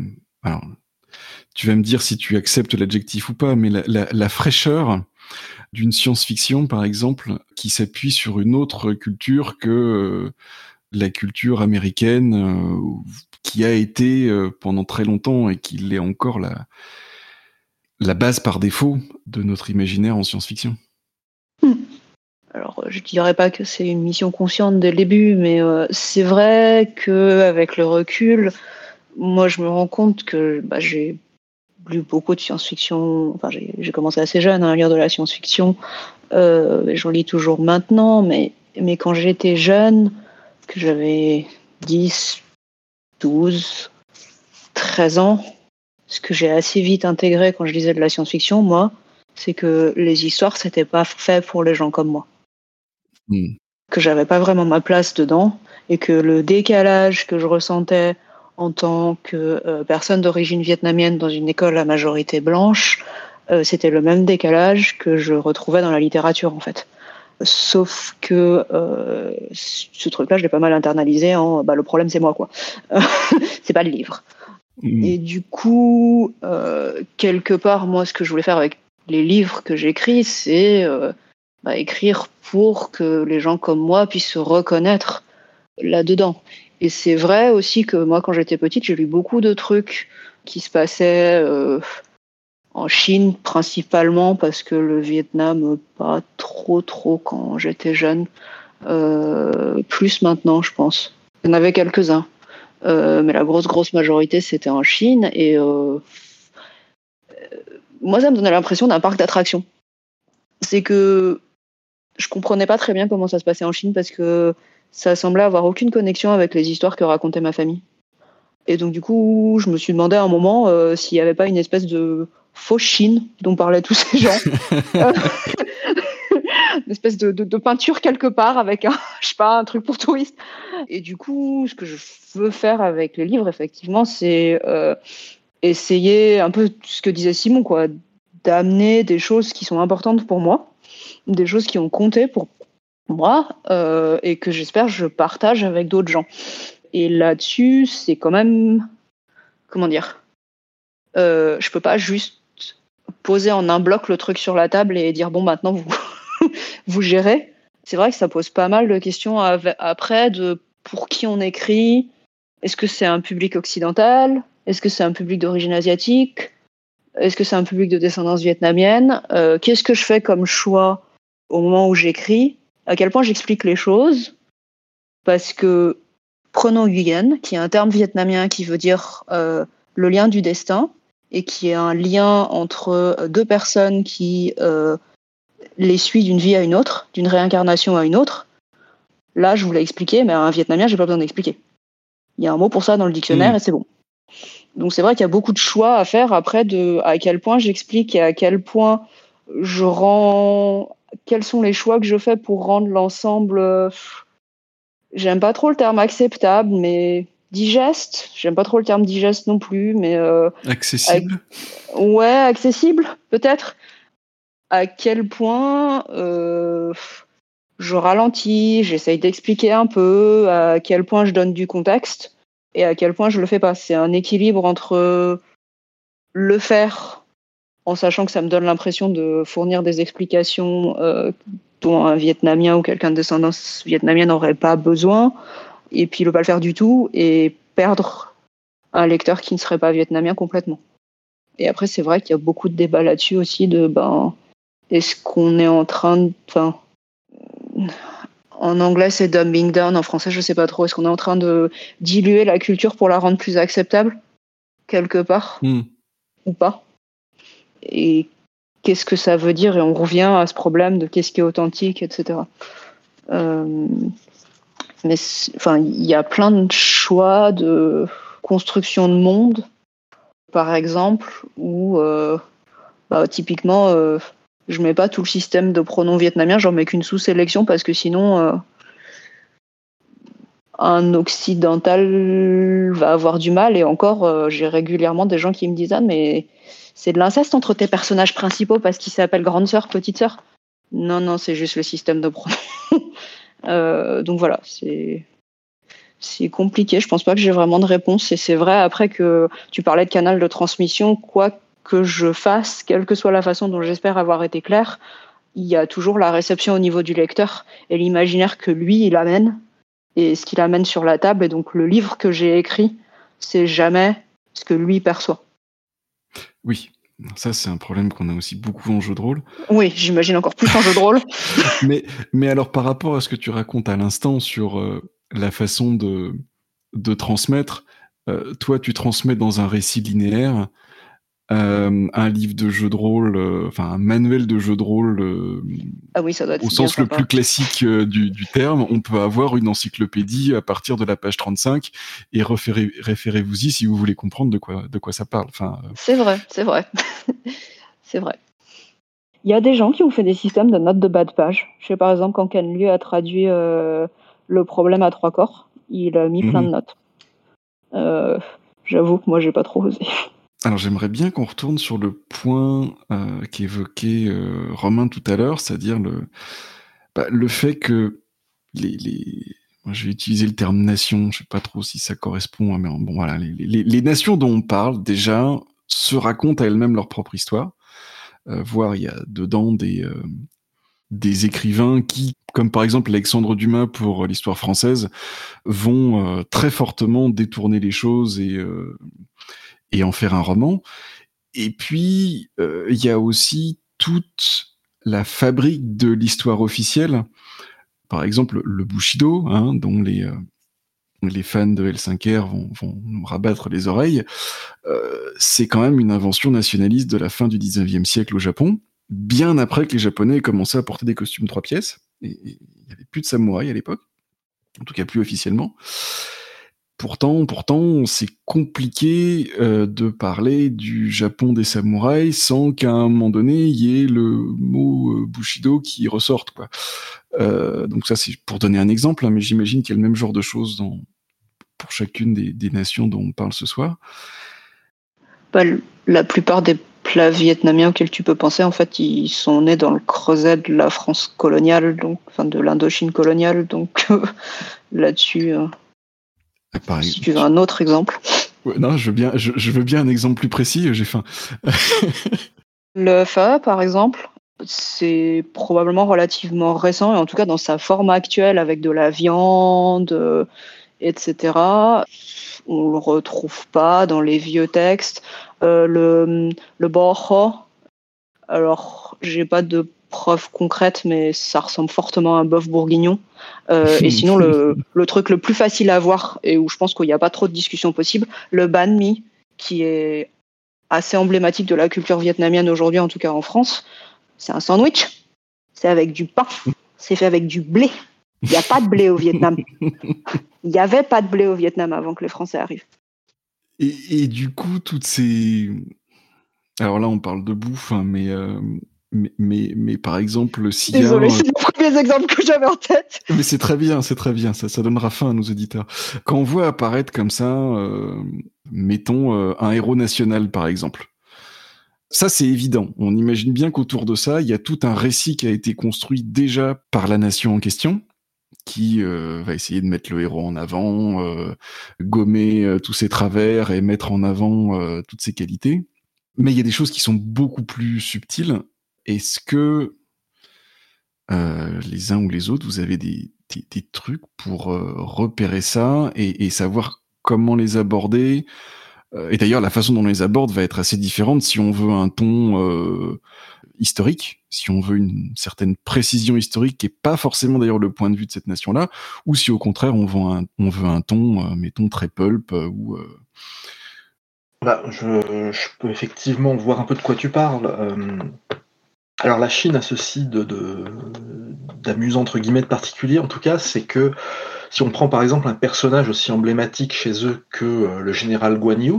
Speaker 1: Alors, tu vas me dire si tu acceptes l'adjectif ou pas, mais la, la, fraîcheur d'une science-fiction, par exemple, qui s'appuie sur une autre culture que la culture américaine qui a été euh, pendant très longtemps et qui l'est encore la, base par défaut de notre imaginaire en science-fiction.
Speaker 2: Hmm. Alors, je dirais pas que c'est une mission consciente dès le début, mais euh, c'est vrai que avec le recul, moi, je me rends compte que bah, j'ai lu beaucoup de science-fiction. Enfin, j'ai commencé assez jeune à lire de la science-fiction. Euh, J'en lis toujours maintenant, mais, mais quand j'étais jeune, que j'avais 10, 12, 13 ans, ce que j'ai assez vite intégré quand je lisais de la science-fiction, moi, c'est que les histoires, c'était pas fait pour les gens comme moi. Hmm. Que j'avais pas vraiment ma place dedans et que le décalage que je ressentais en tant que euh, personne d'origine vietnamienne dans une école à majorité blanche, c'était le même décalage que je retrouvais dans la littérature en fait. Sauf que euh, ce truc-là, je l'ai pas mal internalisé en bah, le problème, c'est moi, quoi. c'est pas le livre. Mmh. Et du coup, euh, quelque part, moi, ce que je voulais faire avec les livres que j'écris, c'est euh, bah, écrire pour que les gens comme moi puissent se reconnaître là-dedans. Et c'est vrai aussi que moi, quand j'étais petite, j'ai lu beaucoup de trucs qui se passaient en Chine principalement parce que le Vietnam pas trop trop quand j'étais jeune. Euh, plus maintenant je pense. Il y en avait quelques-uns. Euh, mais la grosse grosse majorité c'était en Chine. Et euh, moi ça me donnait l'impression d'un parc d'attractions. C'est que je comprenais pas très bien comment ça se passait en Chine parce que ça semblait avoir aucune connexion avec les histoires que racontait ma famille. Et donc du coup je me suis demandé à un moment s'il n'y avait pas une espèce de faux Chine dont parlaient tous ces gens. une espèce de, peinture quelque part avec un, je sais pas, un truc pour touristes. Et du coup, ce que je veux faire avec les livres, effectivement, c'est euh, essayer un peu ce que disait Simon, quoi, d'amener des choses qui sont importantes pour moi, des choses qui ont compté pour moi euh, et que j'espère je partage avec d'autres gens. Et là-dessus, c'est quand même, comment dire, euh, je peux pas juste poser en un bloc le truc sur la table et dire bon maintenant vous vous gérez. C'est vrai que ça pose pas mal de questions après de pour qui on écrit. Est-ce que c'est un public occidental? Est-ce que c'est un public d'origine asiatique? Est-ce que c'est un public de descendance vietnamienne? Euh, Qu'est-ce que je fais comme choix au moment où j'écris? À quel point j'explique les choses? Parce que prenons Nguyen, qui est un terme vietnamien qui veut dire euh, le lien du destin et qui est un lien entre euh, deux personnes qui euh, les suit d'une vie à une autre, d'une réincarnation à une autre. Là, je vous l'ai expliqué, mais à un Vietnamien, j'ai pas besoin d'expliquer. Il y a un mot pour ça dans le dictionnaire mm. et c'est bon. Donc c'est vrai qu'il y a beaucoup de choix à faire après de à quel point j'explique et à quel point je rends quels sont les choix que je fais pour rendre l'ensemble euh, j'aime pas trop le terme acceptable mais digeste. J'aime pas trop le terme digeste non plus, mais euh,
Speaker 1: accessible.
Speaker 2: Ouais, accessible, peut-être. À quel point euh, je ralentis, j'essaye d'expliquer un peu, à quel point je donne du contexte et à quel point je le fais pas. C'est un équilibre entre le faire en sachant que ça me donne l'impression de fournir des explications euh, dont un Vietnamien ou quelqu'un de descendance vietnamienne n'aurait pas besoin, et puis ne pas le faire du tout et perdre un lecteur qui ne serait pas vietnamien complètement. Et après, c'est vrai qu'il y a beaucoup de débats là-dessus aussi de ben, est-ce qu'on est en train de. Enfin, en anglais, c'est dumbing down. En français, je sais pas trop. Est-ce qu'on est en train de diluer la culture pour la rendre plus acceptable, quelque part, hmm. ou pas? Et qu'est-ce que ça veut dire? Et on revient à ce problème de qu'est-ce qui est authentique, etc. Euh, mais enfin, il y a plein de choix de construction de monde, par exemple, où euh, bah, typiquement, euh, je mets pas tout le système de pronoms vietnamiens, j'en mets qu'une sous-sélection parce que sinon, euh, un occidental va avoir du mal. Et encore, j'ai régulièrement des gens qui me disent Ah, mais c'est de l'inceste entre tes personnages principaux parce qu'ils s'appellent grande sœur, petite sœur. Non, non, c'est juste le système de pronoms. Euh, donc voilà, c'est c'est compliqué. Je pense pas que j'ai vraiment de réponse. Et c'est vrai après que tu parlais de canal de transmission, quoi que je fasse, quelle que soit la façon dont j'espère avoir été clair, il y a toujours la réception au niveau du lecteur et l'imaginaire que lui il amène et ce qu'il amène sur la table. Et donc le livre que j'ai écrit, c'est jamais ce que lui perçoit.
Speaker 1: Oui, ça, c'est un problème qu'on a aussi beaucoup en jeu de rôle.
Speaker 2: Oui, j'imagine encore plus en jeu de rôle.
Speaker 1: mais, mais alors, par rapport à ce que tu racontes à l'instant sur euh, la façon de, de transmettre, euh, toi, tu transmets dans un récit linéaire. Euh, un livre de jeu de rôle, euh, enfin un manuel de jeu de rôle euh,
Speaker 2: ah oui, ça doit être
Speaker 1: au sens le plus classique du, du, terme, on peut avoir une encyclopédie à partir de la page 35 et référez-vous-y si vous voulez comprendre de quoi, de quoi ça parle. Enfin,
Speaker 2: C'est vrai, c'est vrai. c'est vrai. Il y a des gens qui ont fait des systèmes de notes de bas de page. Je sais par exemple quand Ken Liu a traduit le problème à trois corps, il a mis plein de mhm. notes. J'avoue que moi j'ai pas trop osé.
Speaker 1: Alors j'aimerais bien qu'on retourne sur le point euh, qu'évoquait euh, Romain tout à l'heure, c'est-à-dire le, bah, le fait que les, les... Moi, je vais utiliser le terme nation, je sais pas trop si ça correspond, hein, mais bon voilà, les, les, nations dont on parle déjà se racontent à elles-mêmes leur propre histoire, euh, voire il y a dedans des, euh, des écrivains qui, comme par exemple Alexandre Dumas pour l'histoire française, vont euh, très fortement détourner les choses et, euh, et en faire un roman. Et puis, euh, il y a aussi toute la fabrique de l'histoire officielle. Par exemple, le Bushido, hein, dont les, euh, les fans de L5R vont, vont nous rabattre les oreilles, euh, c'est quand même une invention nationaliste de la fin du 19e siècle au Japon, bien après que les Japonais aient commencé à porter des costumes trois pièces. Et il n'y avait plus de samouraïs à l'époque, en tout cas plus officiellement. Pourtant, pourtant, c'est compliqué euh, de parler du Japon des samouraïs sans qu'à un moment donné il y ait le mot euh, Bushido qui ressorte. Quoi. Euh, donc ça, c'est pour donner un exemple, hein, mais j'imagine qu'il y a le même genre de choses dans, pour chacune des, nations dont on parle ce soir.
Speaker 2: Bah, la plupart des plats vietnamiens auxquels tu peux penser, en fait, ils sont nés dans le creuset de la France coloniale, donc, enfin de l'Indochine coloniale. Donc là-dessus. Euh...
Speaker 1: Pareil.
Speaker 2: Si tu veux un autre exemple.
Speaker 1: Ouais, non, je veux, bien, je, je, veux bien un exemple plus précis, j'ai faim.
Speaker 2: le pho, par exemple, c'est probablement relativement récent, et en tout cas dans sa forme actuelle, avec de la viande, euh, etc., on le retrouve pas dans les vieux textes. Euh, le, le boho, alors j'ai pas de preuve concrète, mais ça ressemble fortement à un bœuf bourguignon. Euh, et sinon, le, le, truc le plus facile à voir et où je pense qu'il n'y a pas trop de discussion possible, le banh mi, qui est assez emblématique de la culture vietnamienne aujourd'hui, en tout cas en France. C'est un sandwich, c'est avec du pain, c'est fait avec du blé. Il n'y a pas de blé au Vietnam. Il n'y avait pas de blé au Vietnam avant que les Français arrivent.
Speaker 1: Et, et du coup, toutes ces... Alors là, on parle de bouffe, hein, mais... Euh mais, mais, mais, par exemple, si.
Speaker 2: Désolé, c'est les premiers exemples que j'avais en tête.
Speaker 1: Mais c'est très bien, c'est très bien, ça, ça donnera fin à nos auditeurs. Quand on voit apparaître comme ça, euh, mettons euh, un héros national, par exemple. Ça, c'est évident. On imagine bien qu'autour de ça, il y a tout un récit qui a été construit déjà par la nation en question, qui euh, va essayer de mettre le héros en avant, euh, gommer euh, tous ses travers et mettre en avant toutes ses qualités. Mais il y a des choses qui sont beaucoup plus subtiles est-ce que euh, les uns ou les autres, vous avez des, trucs pour euh, repérer ça et, savoir comment les aborder? Euh, Et d'ailleurs, la façon dont on les aborde va être assez différente si on veut un ton historique, si on veut une certaine précision historique qui n'est pas forcément d'ailleurs le point de vue de cette nation-là, ou si au contraire on veut un, ton, mettons, très pulp.
Speaker 3: Bah, je, peux effectivement voir un peu de quoi tu parles. Alors la Chine a ceci de, d'amusant entre guillemets de particulier en tout cas, c'est que si on prend par exemple un personnage aussi emblématique chez eux que euh, le général Guan Yu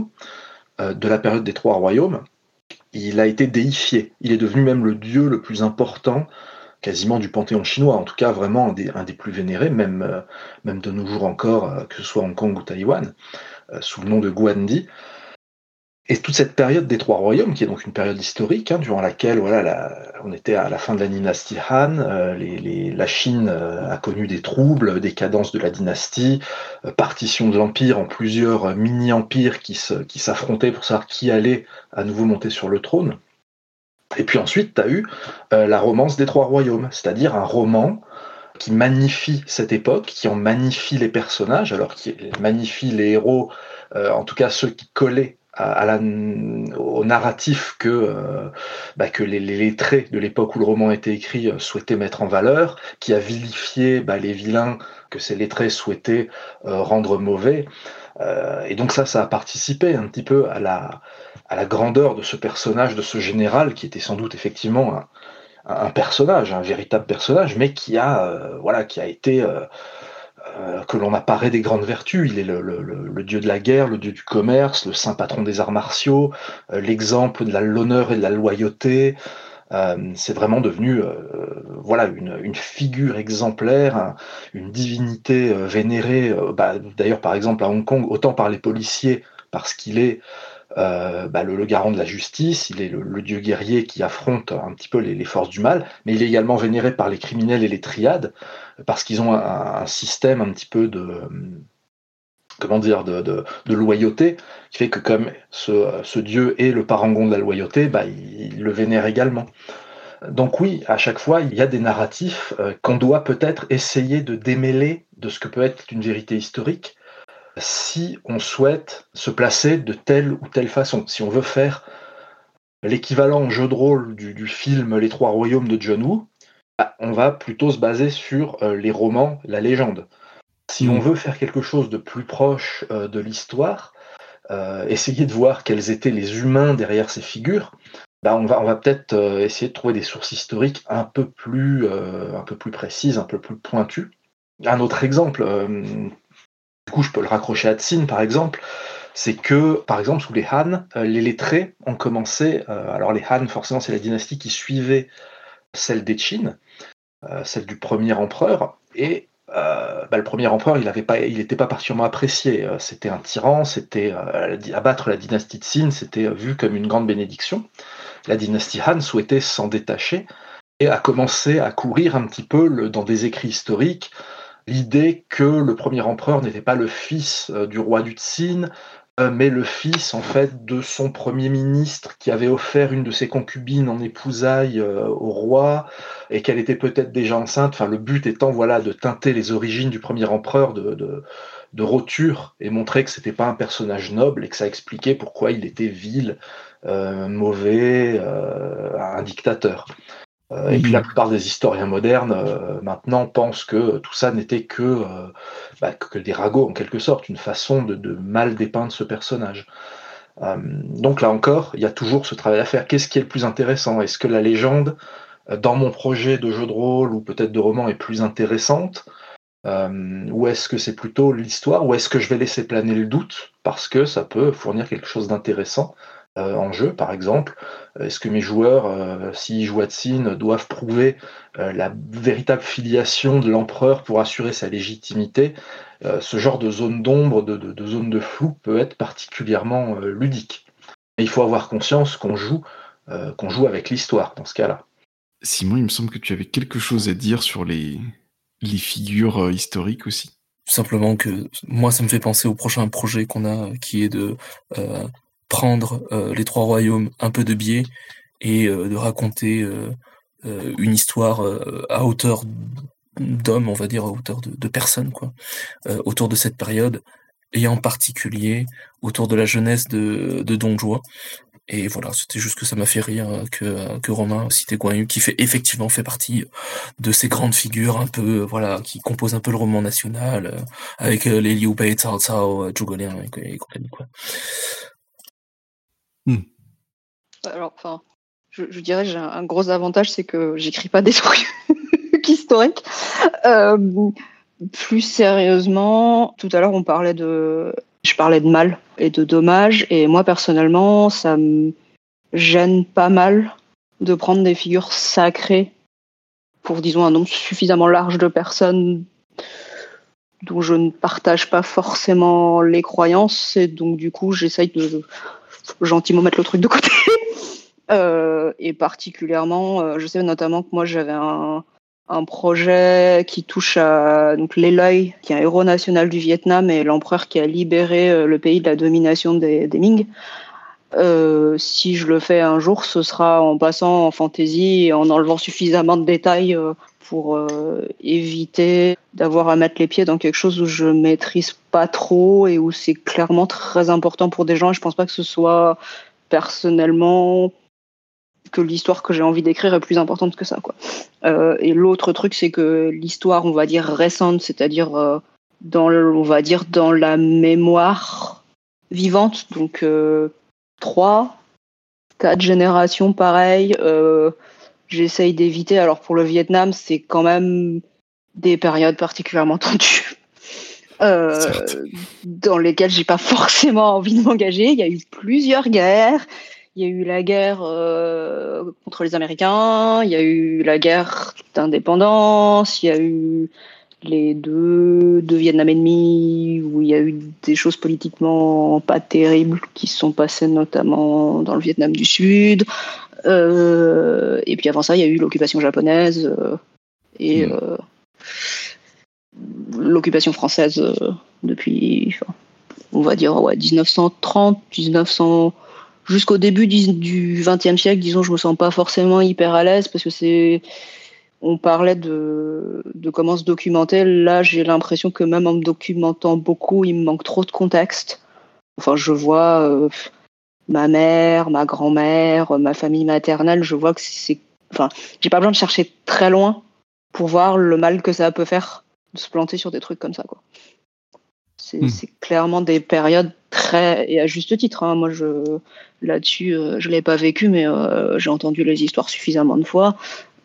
Speaker 3: euh, de la période des Trois Royaumes, il a été déifié. Il est devenu même le dieu le plus important quasiment du panthéon chinois, en tout cas vraiment un des, plus vénérés, même, euh, même de nos jours encore, que ce soit Hong Kong ou Taïwan, sous le nom de Guandi. Et toute cette période des Trois Royaumes, qui est donc une période historique, hein, durant laquelle voilà, on était à la fin de la dynastie Han, euh, la Chine euh, a connu des troubles, des cadences de la dynastie, euh, partition de l'empire en plusieurs mini-empires qui s'affrontaient pour savoir qui allait à nouveau monter sur le trône. Et puis ensuite, tu as eu la romance des Trois Royaumes, c'est-à-dire un roman qui magnifie cette époque, qui en magnifie les personnages, alors qui magnifie les héros, en tout cas ceux qui collaient au narratif que, euh, bah, que les, les, lettrés de l'époque où le roman été écrit euh, souhaitaient mettre en valeur, qui a vilifié bah, les vilains que ces lettrés souhaitaient euh, rendre mauvais. Et donc ça, ça a participé un petit peu à la, à la grandeur de ce personnage, de ce général, qui était sans doute effectivement un, un personnage, un véritable personnage, mais qui a, voilà, qui a été que l'on apparaît des grandes vertus. Il est le, le, le, dieu de la guerre, le dieu du commerce, le saint patron des arts martiaux, euh, l'exemple de l'honneur et de la loyauté. Euh, c'est vraiment devenu euh, voilà une, une, figure exemplaire, une divinité euh, vénérée. Bah, D'ailleurs, par exemple à Hong Kong, autant par les policiers parce qu'il est euh, bah, le, garant de la justice, il est le, dieu guerrier qui affronte un petit peu les, forces du mal, mais il est également vénéré par les criminels et les triades, parce qu'ils ont un, système un petit peu de comment dire de, loyauté, qui fait que comme ce, dieu est le parangon de la loyauté, bah, il, le vénère également. Donc oui, à chaque fois, il y a des narratifs euh, qu'on doit peut-être essayer de démêler de ce que peut être une vérité historique, si on souhaite se placer de telle ou telle façon, si on veut faire l'équivalent en jeu de rôle du, film Les Trois Royaumes de John Woo, bah, on va plutôt se baser sur euh, les romans, la légende. Si on hmm. veut faire quelque chose de plus proche euh, de l'histoire, euh, essayer de voir quels étaient les humains derrière ces figures, bah, on va, on va peut-être essayer de trouver des sources historiques un peu plus, un peu plus précises, un peu plus pointues. Un autre exemple, du coup je peux le raccrocher à Tsin par exemple, c'est que, par exemple, sous les Han, euh, les lettrés ont commencé. Euh, alors, les Han, forcément, c'est la dynastie qui suivait celle des Qin, euh, celle du premier empereur. Et bah, le premier empereur, il n'était pas, particulièrement apprécié. c'était un tyran, c'était abattre la dynastie de c'était vu comme une grande bénédiction. La dynastie Han souhaitait s'en détacher et a commencé à courir un petit peu dans des écrits historiques l'idée que le premier empereur n'était pas le fils euh, du roi du Tsin, euh, mais le fils en fait de son premier ministre qui avait offert une de ses concubines en épousaille euh, au roi et qu'elle était peut-être déjà enceinte. Enfin, le but étant voilà de teinter les origines du premier empereur de, de, roture et montrer que c'était pas un personnage noble et que ça expliquait pourquoi il était vil, mauvais, un dictateur. Euh, et puis la plupart des historiens modernes euh, maintenant pensent que tout ça n'était que, euh, bah, que des ragots en quelque sorte, une façon de, mal dépeindre ce personnage. donc là encore, il y a toujours ce travail à faire. Qu'est-ce qui est le plus intéressant? Est-ce que la légende, dans mon projet de jeu de rôle ou peut-être de roman, est plus intéressante? Ou est-ce que c'est plutôt l'histoire? Ou est-ce que je vais laisser planer le doute? Parce que ça peut fournir quelque chose d'intéressant euh, en jeu, par exemple Est-ce que mes joueurs, euh, s'ils jouent à Tsin, doivent prouver euh, la véritable filiation de l'empereur pour assurer sa légitimité Ce genre de zone d'ombre, de, zone de flou peut être particulièrement ludique. il faut avoir conscience qu'on joue, qu'on joue avec l'histoire dans ce cas-là.
Speaker 1: Simon, il me semble que tu avais quelque chose à dire sur les, les figures historiques aussi.
Speaker 4: Simplement que moi, ça me fait penser au prochain projet qu'on a, qui est de prendre euh, les trois royaumes un peu de biais et euh, de raconter euh, une histoire à hauteur d'hommes, on va dire, à hauteur de, personnes, quoi, autour de cette période, et en particulier autour de la jeunesse de, de Don Juan. Et voilà, c'était juste que ça m'a fait rire que, que Romain citait Guan qui fait effectivement fait partie de ces grandes figures un peu, voilà, qui composent un peu le roman national, avec les Liu Bei, Cao Cao, Zhuge Liang et, compagnie, quoi.
Speaker 2: Hmm. Alors, enfin, je, dirais j'ai un, gros avantage, c'est que j'écris pas des trucs historiques. Euh, plus sérieusement, tout à l'heure on parlait de, je parlais de mal et de dommage, et moi personnellement, ça me gêne pas mal de prendre des figures sacrées pour, disons, un nombre suffisamment large de personnes dont je ne partage pas forcément les croyances, et donc du coup j'essaye de gentiment mettre le truc de côté. Euh, et particulièrement, euh, je sais notamment que moi j'avais un, un, projet qui touche à donc qui est un héros national du Vietnam et l'empereur qui a libéré euh, le pays de la domination des, des Ming. Si je le fais un jour, ce sera en passant en fantaisie et en enlevant suffisamment de détails pour euh, éviter d'avoir à mettre les pieds dans quelque chose où je maîtrise pas trop et où c'est clairement très important pour des gens. Et je pense pas que ce soit personnellement que l'histoire que j'ai envie d'écrire est plus importante que ça. Quoi. Euh, et l'autre truc, c'est que l'histoire, on va dire récente, c'est-à-dire euh, dans, on va dire dans la mémoire vivante, donc trois, quatre générations pareilles j'essaye d'éviter. Alors pour le Vietnam, c'est quand même des périodes particulièrement tendues. Euh, dans lesquelles j'ai pas forcément envie de m'engager. Il y a eu plusieurs guerres. Il y a eu la guerre euh, contre les Américains, il y a eu la guerre d'indépendance, il y a eu les deux, deux Vietnam ennemis, où il y a eu des choses politiquement pas terribles qui se sont passées notamment dans le Vietnam du Sud. Euh, et puis avant ça, il y a eu l'occupation japonaise euh, et
Speaker 1: Mm.
Speaker 2: euh, l'occupation française depuis, enfin, on va dire, ouais, 1930, 1900 jusqu'au début du XXe siècle, disons, je me sens pas forcément hyper à l'aise parce que c'est, on parlait de, de comment se documenter. Là, j'ai l'impression que même en me documentant beaucoup, il me manque trop de contexte. Enfin, je vois euh, ma mère, ma grand-mère, ma famille maternelle. Je vois que c'est, enfin, j'ai pas besoin de chercher très loin pour voir le mal que ça peut faire de se planter sur des trucs comme ça, quoi. C'est
Speaker 1: Hmm.
Speaker 2: c'est clairement des périodes très et à juste titre. hein. Moi, je là-dessus, euh, je l'ai pas vécu, mais euh, j'ai entendu les histoires suffisamment de fois.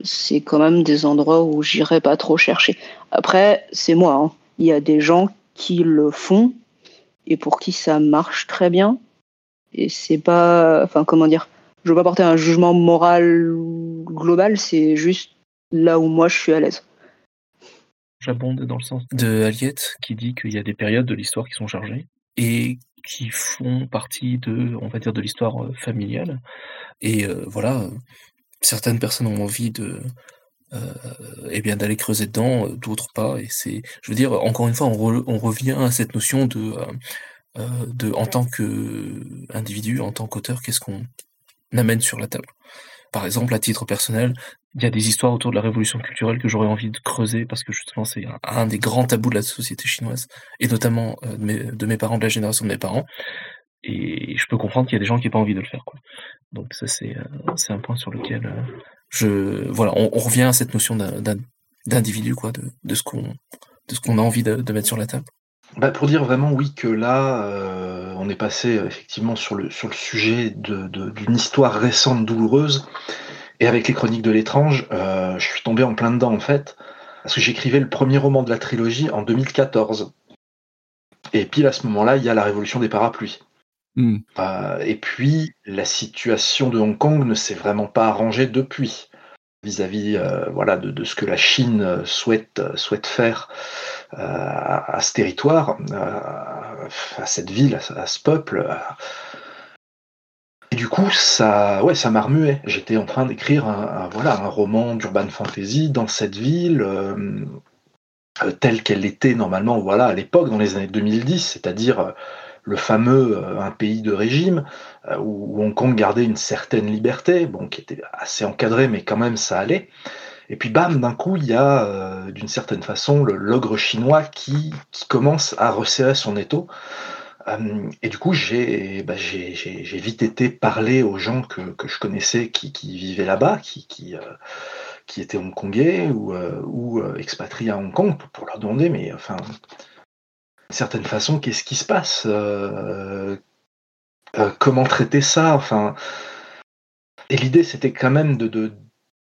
Speaker 2: C'est quand même des endroits où j'irai pas trop chercher. Après, c'est moi. hein. Il y a des gens qui le font et pour qui ça marche très bien. Et c'est pas, enfin, comment dire, je veux pas porter un jugement moral global. C'est juste là où moi je suis à l'aise.
Speaker 4: J'abonde dans le sens de Aliette qui dit qu'il y a des périodes de l'histoire qui sont chargées et qui font partie de, on va dire, de l'histoire euh, familiale. Et euh, voilà, certaines personnes ont envie de, euh, eh bien, d'aller creuser dedans, euh, d'autres pas. Et c'est, je veux dire, encore une fois, on, re- on revient à cette notion de, euh, de, en tant que individu, en tant qu'auteur, qu'est-ce qu'on amène sur la table? Par exemple, à titre personnel, il y a des histoires autour de la révolution culturelle que j'aurais envie de creuser parce que justement c'est un, un des grands tabous de la société chinoise et notamment euh, de, mes, de mes parents, de la génération de mes parents. Et je peux comprendre qu'il y a des gens qui n'ont pas envie de le faire. Quoi. Donc ça c'est euh, c'est un point sur lequel euh, je voilà on, revient à cette notion d'individu quoi, de, ce qu'on de ce qu'on a envie de, mettre sur la table.
Speaker 3: Bah, pour dire vraiment oui que là, euh, on est passé effectivement sur le, sur le sujet d'une histoire récente douloureuse. Et avec les chroniques de l'étrange, je suis tombé en plein dedans en fait, parce que j'écrivais le premier roman de la trilogie en 2014. Et pile à ce moment-là, il y a la révolution des parapluies.
Speaker 1: Hmm.
Speaker 3: Euh, et puis, la situation de Hong Kong ne s'est vraiment pas arrangée depuis vis-à-vis euh, voilà, de, ce que la Chine euh, souhaite, faire à, ce territoire, à cette ville, à, ce- peuple. Et du coup, ça, ouais, ça m'a remué. J'étais en train d'écrire un, voilà, un roman d'urban fantasy dans cette ville, telle qu'elle était normalement voilà, à l'époque, dans les années 2010, c'est-à-dire le fameux euh, un pays de régime, euh, où Hong Kong gardait une certaine liberté, bon, qui était assez encadrée, mais quand même ça allait. Et puis bam, d'un coup, il y a euh, d'une certaine façon l'ogre chinois qui, commence à resserrer son étau. Et du coup, j'ai bah, j'ai- vite été parler aux gens que, je connaissais qui, qui vivaient là-bas, qui, étaient hongkongais ou, ou expatriés à Hong Kong, pour, pour leur demander, mais enfin, certaine façon, qu'est-ce qui se passe Euh, euh, Comment traiter ça Enfin, et l'idée, c'était quand même de,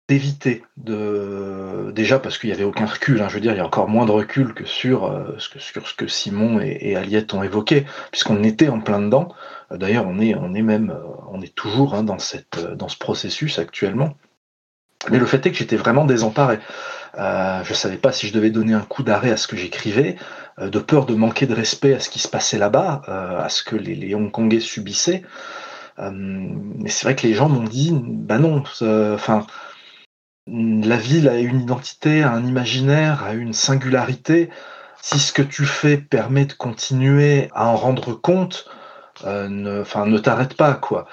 Speaker 3: d'éviter de déjà parce qu'il n'y avait aucun recul. hein, je veux dire, il y a encore moins de recul que sur euh, ce que Simon et, et Aliette ont évoqué, puisqu'on était en plein dedans. D'ailleurs, on est on est même on est toujours hein, dans cette dans ce processus actuellement. Mais le fait est que j'étais vraiment désemparé. Euh, je savais pas si je devais donner un coup d'arrêt à ce que j'écrivais, de peur de manquer de respect à ce qui se passait là-bas, euh, à ce que les, Hongkongais subissaient. Euh, mais c'est vrai que les gens m'ont dit, bah non, enfin, la ville a une identité, a un imaginaire, a une singularité. Si ce que tu fais permet de continuer à en rendre compte, euh, ne, t'arrête pas, quoi.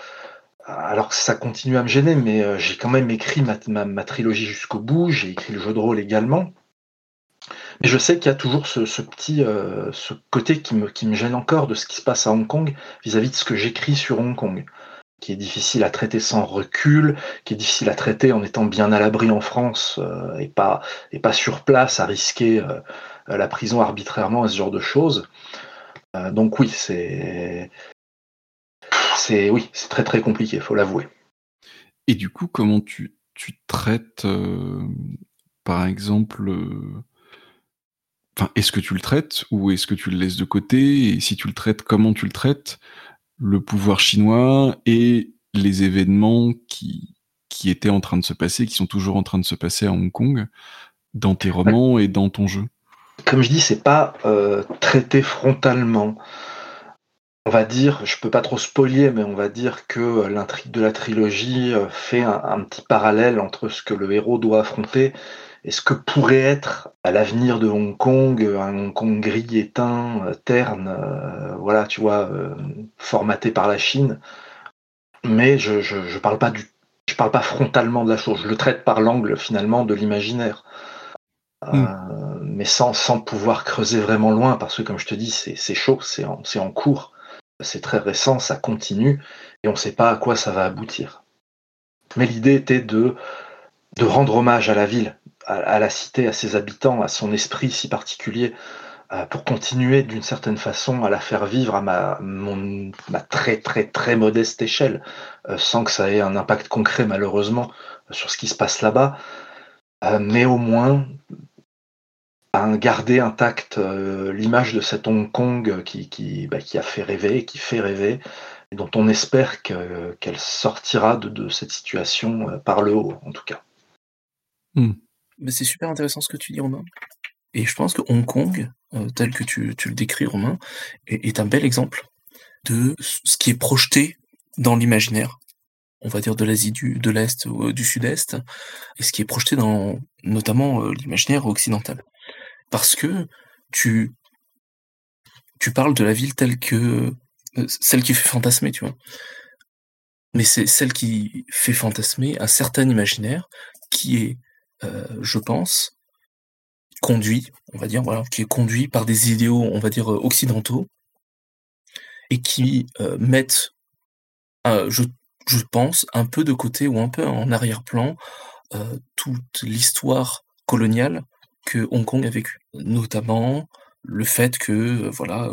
Speaker 3: Alors que ça continue à me gêner, mais euh, j'ai quand même écrit ma trilogie jusqu'au bout, j'ai écrit le jeu de rôle également. Mais je sais qu'il y a toujours ce, petit euh, ce côté qui me, qui me gêne encore de ce qui se passe à Hong Kong vis-à-vis de ce que j'écris sur Hong Kong, qui est difficile à traiter sans recul, qui est difficile à traiter en étant bien à l'abri en France euh, et, pas, et pas sur place à risquer euh, la prison arbitrairement et ce genre de choses. Donc oui, c'est c'est oui, c'est très très compliqué, faut l'avouer.
Speaker 1: Et du coup, comment tu, tu traites, par exemple, enfin, est-ce que tu le traites ou est-ce que tu le laisses de côté? Et si tu le traites, comment tu le traites? Le pouvoir chinois et les événements qui, qui étaient en train de se passer, qui sont toujours en train de se passer à Hong Kong, dans tes romans et dans ton jeu?
Speaker 3: Comme je dis, c'est pas euh, traité frontalement. On va dire, je peux pas trop spolier, mais on va dire que l'intrigue de la trilogie euh, fait un, petit parallèle entre ce que le héros doit affronter et ce que pourrait être à l'avenir de Hong Kong, un Hong Kong gris, éteint, euh, terne, voilà, tu vois, formaté par la Chine? Mais je, je, parle pas du, je parle pas frontalement de la chose. Je le traite par l'angle finalement de l'imaginaire. Hmm mais sans, sans pouvoir creuser vraiment loin, parce que comme je te dis, c'est chaud, c'est en, en cours, c'est très récent, ça continue, et on ne sait pas à quoi ça va aboutir. Mais l'idée était de, de rendre hommage à la ville, à, la cité, à ses habitants, à son esprit si particulier, euh, pour continuer d'une certaine façon à la faire vivre à ma, très très très modeste échelle, euh, sans que ça ait un impact concret malheureusement sur ce qui se passe là-bas. Euh, mais au moins à garder intacte euh, l'image de cet Hong Kong bah, qui, a fait rêver, qui fait rêver, et dont on espère qu'elle sortira de, cette situation euh, par le haut, en tout cas.
Speaker 4: Hmm. Mais c'est super intéressant ce que tu dis, Romain. Et je pense que Hong Kong, euh, tel que tu, tu, le décris, Romain, est, un bel exemple de ce qui est projeté dans l'imaginaire, on va dire de l'Asie du, de l'Est ou du Sud-Est, et ce qui est projeté dans notamment l'imaginaire occidental parce que tu tu parles de la ville telle que euh, celle qui fait fantasmer, tu vois. Mais c'est celle qui fait fantasmer un certain imaginaire qui est, euh, je pense, conduit, on va dire, voilà, qui est conduit par des idéaux, on va dire, euh, occidentaux, et qui mettent, je, pense, un peu de côté ou un peu en arrière-plan toute l'histoire coloniale que Hong Kong a vécu. Notamment le fait que euh, voilà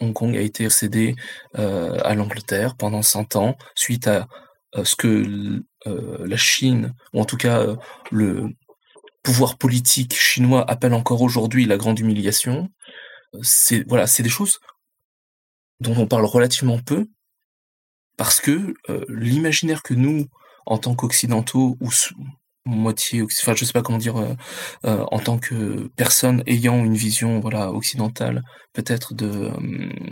Speaker 4: Hong Kong a été cédé euh, à l'Angleterre pendant 100 ans suite à, ce que euh, la Chine ou en tout cas le pouvoir politique chinois appelle encore aujourd'hui la grande humiliation. C'est voilà, c'est des choses dont on parle relativement peu parce que l'imaginaire que nous en tant qu'occidentaux ou moitié, enfin je sais pas comment dire, euh, euh, en tant que personne ayant une vision voilà occidentale, peut-être de euh,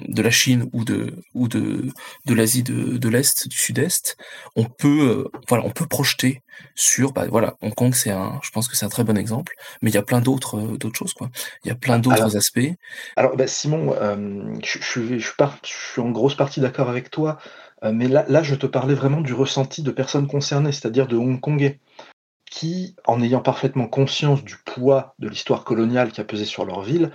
Speaker 4: de la Chine ou de ou de de l'Asie de, de l'est, du Sud-Est, on peut voilà on peut projeter sur bah voilà Hong Kong c'est un, je pense que c'est un très bon exemple, mais il y a plein d'autres d'autres choses quoi. Il y a plein d'autres aspects.
Speaker 3: Alors bah, Simon, je, je, je, pars, je suis en grosse partie d'accord avec toi. Mais là, là, je te parlais vraiment du ressenti de personnes concernées, c'est-à-dire de Hongkongais qui, en ayant parfaitement conscience du poids de l'histoire coloniale qui a pesé sur leur ville,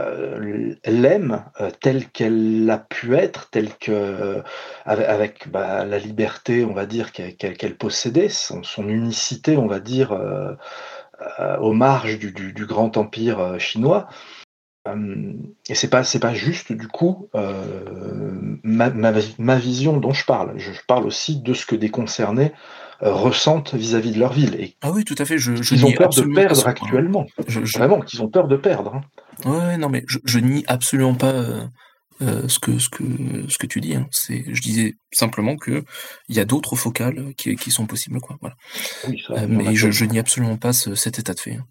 Speaker 3: euh, l'aiment euh, telle qu'elle a pu être, telle que euh, avec, bah, la liberté, on va dire, qu'elle possédait, son, unicité, on va dire, aux marges du, grand empire chinois. et c'est pas c'est pas juste du coup ma, vision dont je parle. Je, parle aussi de ce que euh, ressentent vis-à-vis de leur ville. Et
Speaker 4: ah oui, tout à fait. Je,
Speaker 3: ils ont peur de perdre actuellement. Vraiment, qu'ils ont peur de perdre. Hein.
Speaker 4: Ouais, non, mais je, nie absolument pas euh, euh, ce que ce que ce que tu dis. Hein. C'est, je disais simplement que il y a d'autres focales qui, qui, sont possibles, quoi. Voilà. mais je, nie absolument pas cet état de fait. Hein.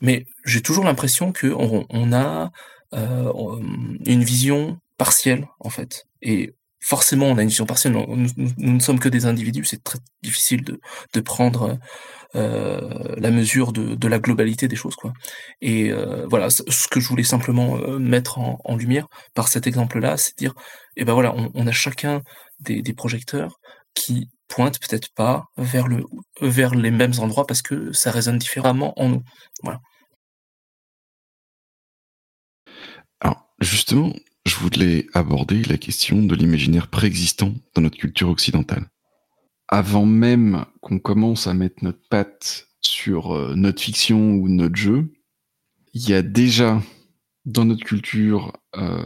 Speaker 4: Mais j'ai toujours l'impression que on, on a une vision partielle en fait. Et forcément, on a une vision partielle. Nous, ne sommes que des individus. C'est très difficile de, prendre euh, la mesure de, la globalité des choses, quoi. Et euh, voilà, ce que je voulais simplement euh, mettre en, lumière par cet exemple-là, c'est dire, eh ben voilà, on, a chacun des, projecteurs qui pointent peut-être pas vers vers les mêmes endroits parce que ça résonne différemment en nous. Voilà.
Speaker 1: Alors justement, je voulais aborder la question de l'imaginaire préexistant dans notre culture occidentale. Avant même qu'on commence à mettre notre patte sur euh, notre fiction ou notre jeu, il y a déjà dans notre culture euh,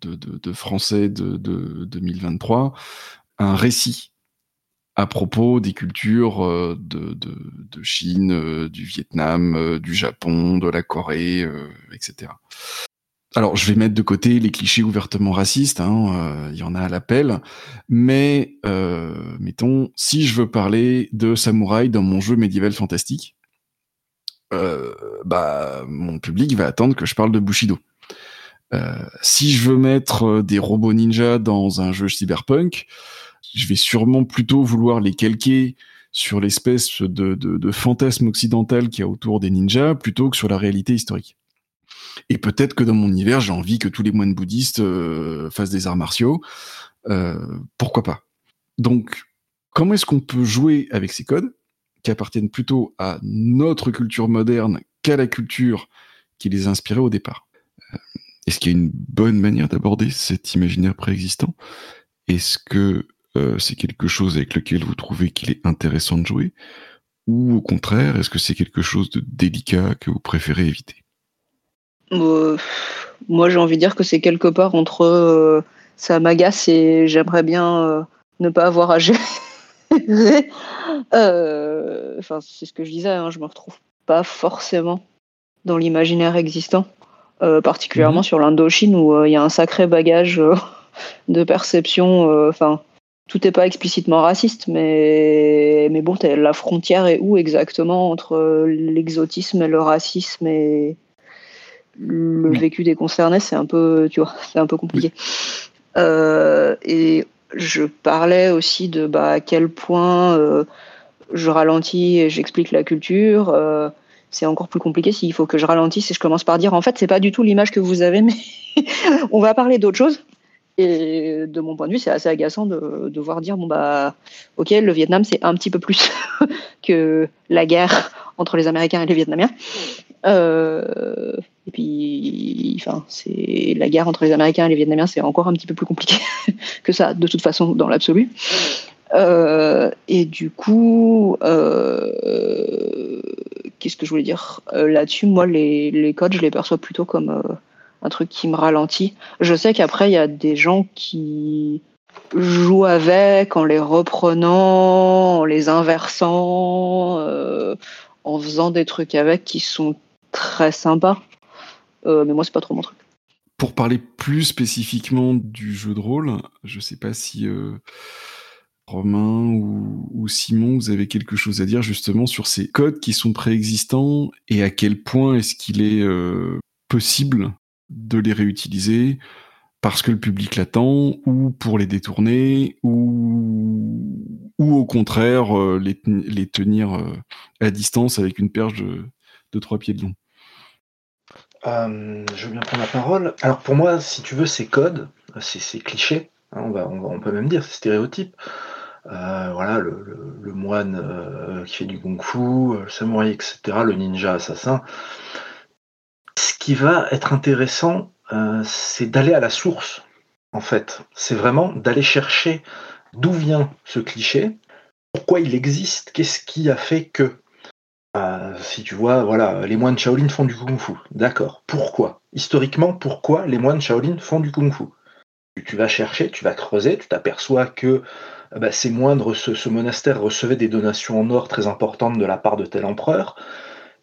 Speaker 1: de, français de, 2023 un récit à propos des cultures euh, de, Chine, du Vietnam, du Japon, de la Corée, etc alors, je vais mettre de côté les clichés ouvertement racistes, hein, euh, il y en a à l'appel, mais euh, mettons, si je veux parler de samouraï dans mon jeu médiéval fantastique, euh, bah, mon public va attendre que je parle de Bushido. Si je veux mettre des robots ninja dans un jeu cyberpunk, je vais sûrement plutôt vouloir les calquer sur l'espèce de, fantasme occidental qu'il y a autour des ninjas plutôt que sur la réalité historique. Et peut-être que dans mon univers, j'ai envie que tous les moines bouddhistes euh, fassent des arts martiaux. Euh, pourquoi pas? Donc, comment est-ce qu'on peut jouer avec ces codes qui appartiennent plutôt à notre culture moderne qu'à la culture qui les a inspirés au départ? Euh, Est-ce qu'il y a une bonne manière d'aborder cet imaginaire préexistant? Est-ce que c'est quelque chose avec lequel vous trouvez qu'il est intéressant de jouer? Ou au contraire, est-ce que c'est quelque chose de délicat que vous préférez éviter?
Speaker 2: Euh, moi, j'ai envie de dire que c'est quelque part entre euh, ça m'agace et j'aimerais bien euh, ne pas avoir à gérer. Enfin, c'est ce que je disais, hein, je me retrouve pas forcément dans l'imaginaire existant, particulièrement mhm. sur l'Indochine où il y a un sacré bagage de perception. Enfin, tout n'est pas explicitement raciste, mais, mais bon, la frontière est où exactement entre l'exotisme et le racisme et, le vécu des concernés, c'est un peu, tu vois, c'est un peu compliqué. Euh, et je parlais aussi de bah, à quel point euh, je ralentis et j'explique la culture. Euh, c'est encore plus compliqué s'il faut que je ralentisse et je commence par dire en fait c'est pas du tout l'image que vous avez, mais on va parler d'autre chose. Et de mon point de vue, c'est assez agaçant de, de voir dire bon bah ok le Vietnam c'est un petit peu plus que la guerre entre les Américains et les Vietnamiens. Euh, et puis, enfin, c'est la guerre entre les Américains et les Vietnamiens, c'est encore un petit peu plus compliqué que ça, de toute façon, dans l'absolu. Euh, et du coup, euh, qu'est-ce que je voulais dire? Là-dessus Moi, les, les, codes, je les perçois plutôt comme un truc qui me ralentit. Je sais qu'après, il y a des gens qui jouent avec en les reprenant, en les inversant, en faisant des trucs avec qui sont très sympas. Euh, mais moi, c'est pas trop mon truc.
Speaker 1: Pour parler plus spécifiquement du jeu de rôle, je sais pas si euh, Romain ou, Simon, vous avez quelque chose à dire justement sur ces codes qui sont préexistants et à quel point est-ce qu'il est, euh, possible de les réutiliser parce que le public l'attend, ou pour les détourner, ou, ou au contraire les, les, tenir à distance avec une perche de, de trois pieds de long.
Speaker 3: Euh, je veux bien prendre la parole. Alors pour moi, si tu veux, ces codes, ces, clichés, hein, on, va, on, peut même dire, ces stéréotypes. Euh, voilà, le, moine euh, qui fait du kung-fu, le samouraï, etc., le ninja assassin. Ce qui va être intéressant, c'est d'aller à la source, en fait. C'est vraiment d'aller chercher d'où vient ce cliché, pourquoi il existe, qu'est-ce qui a fait que. Euh, si tu vois, voilà, les moines Shaolin font du kung-fu. D'accord. Pourquoi? Historiquement, pourquoi les moines Shaolin font du kung-fu tu, vas chercher, tu vas creuser, tu t'aperçois que euh, bah, ces moines, ce, monastère recevait des donations en or très importantes de la part de tel empereur,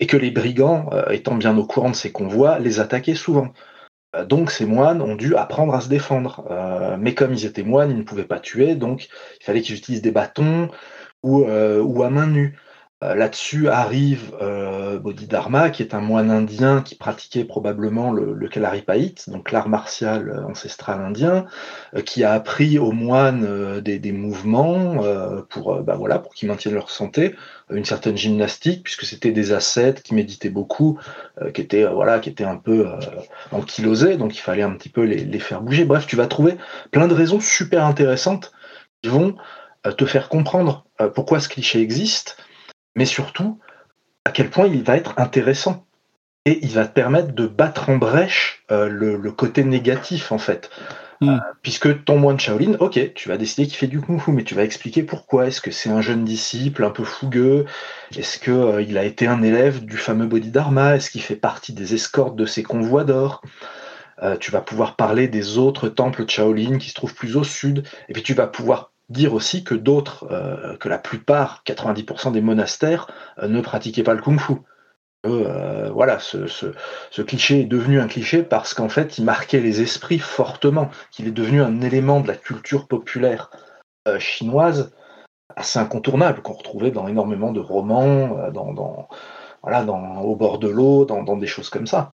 Speaker 3: et que les brigands, euh, étant bien au courant de ces convois, les attaquaient souvent. donc ces moines ont dû apprendre à se défendre. mais comme ils étaient moines, ils ne pouvaient pas tuer, donc il fallait qu'ils utilisent des bâtons ou, ou à main nue. Euh, là-dessus arrive euh, Bodhidharma, qui est un moine indien qui pratiquait probablement le, le donc l'art martial euh, ancestral indien, qui a appris aux moines des, mouvements pour, bah pour qu'ils maintiennent leur santé, une certaine gymnastique, puisque c'était des ascètes qui méditaient beaucoup, qui étaient voilà, qui un peu ankylosés, donc il fallait un petit peu les, faire bouger. Bref, tu vas trouver plein de raisons super intéressantes qui vont te faire comprendre pourquoi ce cliché existe mais surtout à quel point il va être intéressant. Et il va te permettre de battre en brèche euh, le, côté négatif, en fait. Hmm. Euh, puisque ton moine Shaolin, ok, tu vas décider qu'il fait du kung fu, mais tu vas expliquer pourquoi. Est-ce que c'est un jeune disciple un peu fougueux? Est-ce qu'il euh, il a été un élève du fameux Bodhidharma? Est-ce qu'il fait partie des escortes de ses convois d'or? Tu vas pouvoir parler des autres temples de Shaolin qui se trouvent plus au sud, et puis tu vas pouvoir dire aussi que d'autres, euh, que la plupart, 90% des monastères, euh, ne pratiquaient pas le kung-fu. Euh, voilà, ce, cliché est devenu un cliché parce qu'en fait, il marquait les esprits fortement, qu'il est devenu un élément de la culture populaire chinoise assez incontournable, qu'on retrouvait dans énormément de romans, dans, voilà, dans, au bord de l'eau, dans, dans des choses comme ça.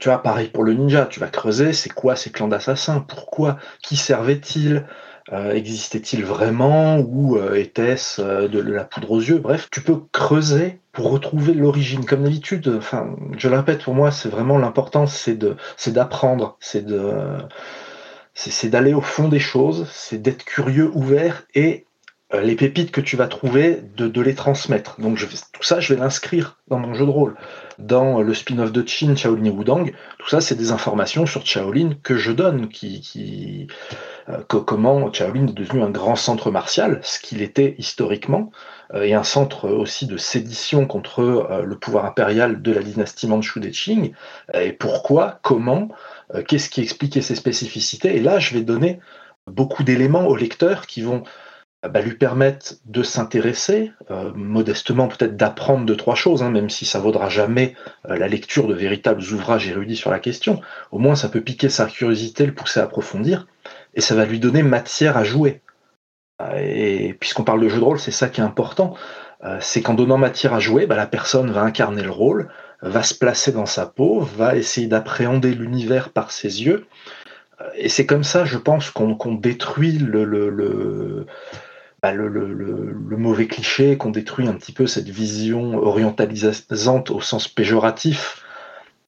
Speaker 3: Tu vois, pareil pour le ninja, tu vas creuser, c'est quoi ces clans d'assassins? Pourquoi? Qui servaient-ils euh, Existait-il vraiment Ou euh, était-ce euh, de la poudre aux yeux? Bref, tu peux creuser pour retrouver l'origine. Comme d'habitude, enfin, je le répète, pour moi, c'est vraiment l'important, c'est de, c'est d'apprendre, c'est de, c'est d'aller au fond des choses, c'est d'être curieux, ouvert et les pépites que tu vas trouver, de, les transmettre. Donc je tout ça, je vais l'inscrire dans mon jeu de rôle. Dans le spin-off de Chin, Shaolin et Wudang, tout ça, c'est des informations sur Shaolin que je donne, qui euh, comment Shaolin est devenu un grand centre martial, ce qu'il était historiquement, euh, et un centre aussi de sédition contre le pouvoir impérial de la dynastie Manchu des Qing, et pourquoi, comment, qu'est-ce qui expliquait ces spécificités. Et là, je vais donner beaucoup d'éléments aux lecteurs qui vont bah, lui permettent de s'intéresser, euh, modestement peut-être d'apprendre deux, trois choses, hein, même si ça vaudra jamais euh, la lecture de véritables ouvrages érudits sur la question. Au moins, ça peut piquer sa curiosité, le pousser à approfondir, et ça va lui donner matière à jouer. Euh, et puisqu'on parle de jeu de rôle, c'est ça qui est important. c'est qu'en donnant matière à jouer, bah, la personne va incarner le rôle, va se placer dans sa peau, va essayer d'appréhender l'univers par ses yeux. Et c'est comme ça, je pense, qu'on détruit bah, le, mauvais cliché, qu'on détruit un petit peu cette vision orientalisante au sens péjoratif,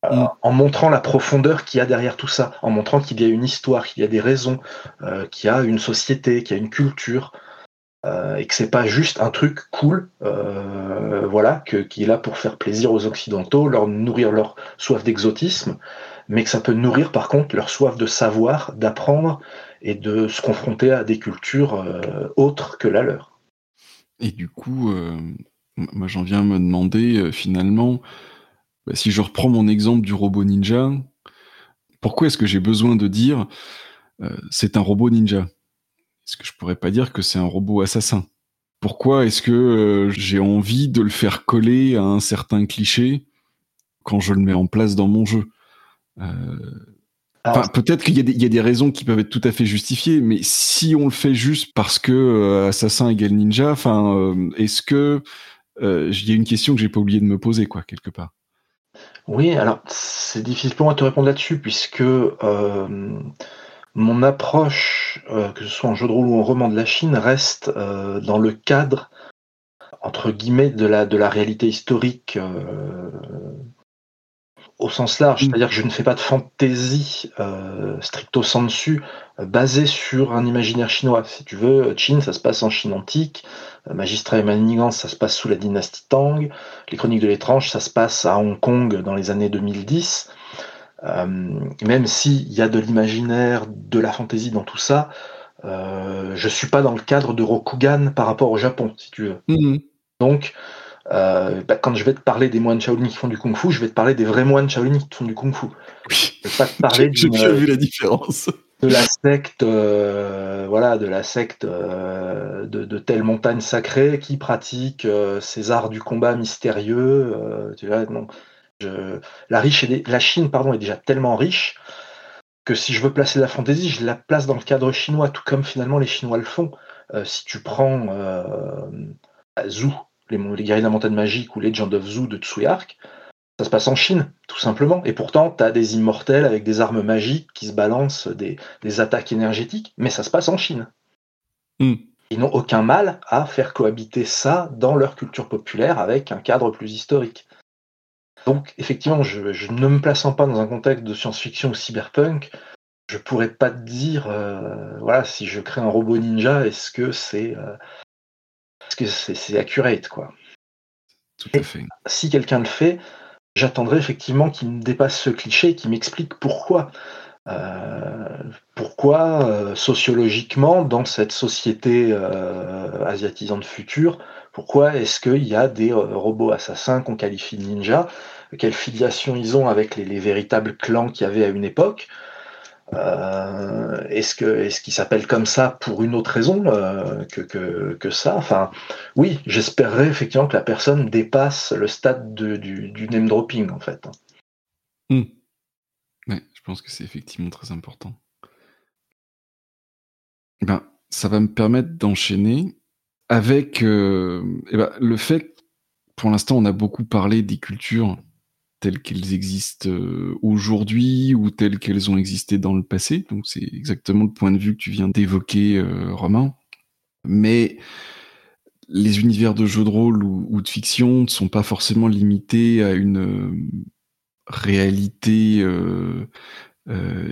Speaker 3: euh, mm. en montrant la profondeur qu'il y a derrière tout ça, en montrant qu'il y a une histoire, qu'il y a des raisons, euh, qu'il y a une société, qu'il y a une culture, euh, et que c'est pas juste un truc cool, voilà, que, qui est là pour faire plaisir aux Occidentaux, leur nourrir leur soif d'exotisme, mais que ça peut nourrir par contre leur soif de savoir, d'apprendre et de se confronter à des cultures autres que la leur.
Speaker 1: Et du coup, moi j'en viens à me demander finalement, bah, si je reprends mon exemple du robot ninja, pourquoi est-ce que j'ai besoin de dire c'est un robot ninja? Est-ce que je pourrais pas dire que c'est un robot assassin? Pourquoi est-ce que j'ai envie de le faire coller à un certain cliché quand je le mets en place dans mon jeu? Peut-être qu'il y, a des raisons qui peuvent être tout à fait justifiées, mais si on le fait juste parce que euh, assassin égale ninja, enfin, euh, est-ce que euh, il y a une question que j'ai pas oublié de me poser, quoi, quelque part
Speaker 3: Oui, alors c'est difficile pour moi de te répondre là-dessus, puisque mon approche, que ce soit en jeu de rôle ou en roman de la Chine, reste dans le cadre entre guillemets de la de la réalité historique au sens large, mm. c'est-à-dire que je ne fais pas de fantaisie euh, stricto sensu euh, basée sur un imaginaire chinois. Si tu veux, Qin, ça se passe en Chine antique, euh, Magistrat et Manigance, ça se passe sous la dynastie Tang, les Chroniques de l'étrange, ça se passe à Hong Kong dans les années 2010. Euh, même s'il y a de l'imaginaire, de la fantaisie dans tout ça, je suis pas dans le cadre de Rokugan par rapport au Japon, si tu veux. Mm. Donc, euh, bah, quand je vais te parler des moines Shaolin qui font du kung fu, je vais te parler des vrais moines Shaolin qui font du kung fu.
Speaker 1: Oui. Je vais pas te parler J'ai bien vu la différence.
Speaker 3: De la secte, euh, voilà, de la secte euh, de, de, telle montagne sacrée qui pratique ces arts du combat mystérieux. tu vois, non. Je, la, riche la Chine pardon, est déjà tellement riche que si je veux placer la fantaisie, je la place dans le cadre chinois, tout comme finalement les Chinois le font. si tu prends Zhou, les, les guerriers de la montagne magique ou Legend of Zoo de Tsuyark, ça se passe en Chine, tout simplement. Et pourtant, tu as des immortels avec des armes magiques qui se balancent des, attaques énergétiques, mais ça se passe en Chine. Hmm. Ils n'ont aucun mal à faire cohabiter ça dans leur culture populaire avec un cadre plus historique. Donc, effectivement, je, ne me plaçant pas dans un contexte de science-fiction ou cyberpunk, je pourrais pas te dire, euh, voilà, si je crée un robot ninja, est-ce que c'est euh, que c'est accurate, quoi.
Speaker 1: Tout à fait.
Speaker 3: si quelqu'un le fait, j'attendrai effectivement qu'il me dépasse ce cliché, qu'il m'explique pourquoi. Euh, pourquoi euh, sociologiquement dans cette société euh, asiatisante future, pourquoi est-ce qu'il y a des robots assassins qu'on qualifie de ninja Quelle filiation ils ont avec les, les véritables clans qu'il y avait à une époque euh, est-ce que est-ce qu'il s'appelle comme ça pour une autre raison euh, que, que, que, ça? Enfin, oui, j'espérerais effectivement que la personne dépasse le stade de, du, name dropping en fait.
Speaker 1: Hmm. je pense que c'est effectivement très important. Ben, ça va me permettre d'enchaîner avec euh, eh ben, le fait pour l'instant, on a beaucoup parlé des cultures telles qu'elles existent aujourd'hui ou telles qu'elles ont existé dans le passé. Donc c'est exactement le point de vue que tu viens d'évoquer, Romain. Mais les univers de jeux de rôle ou, de fiction ne sont pas forcément limités à une réalité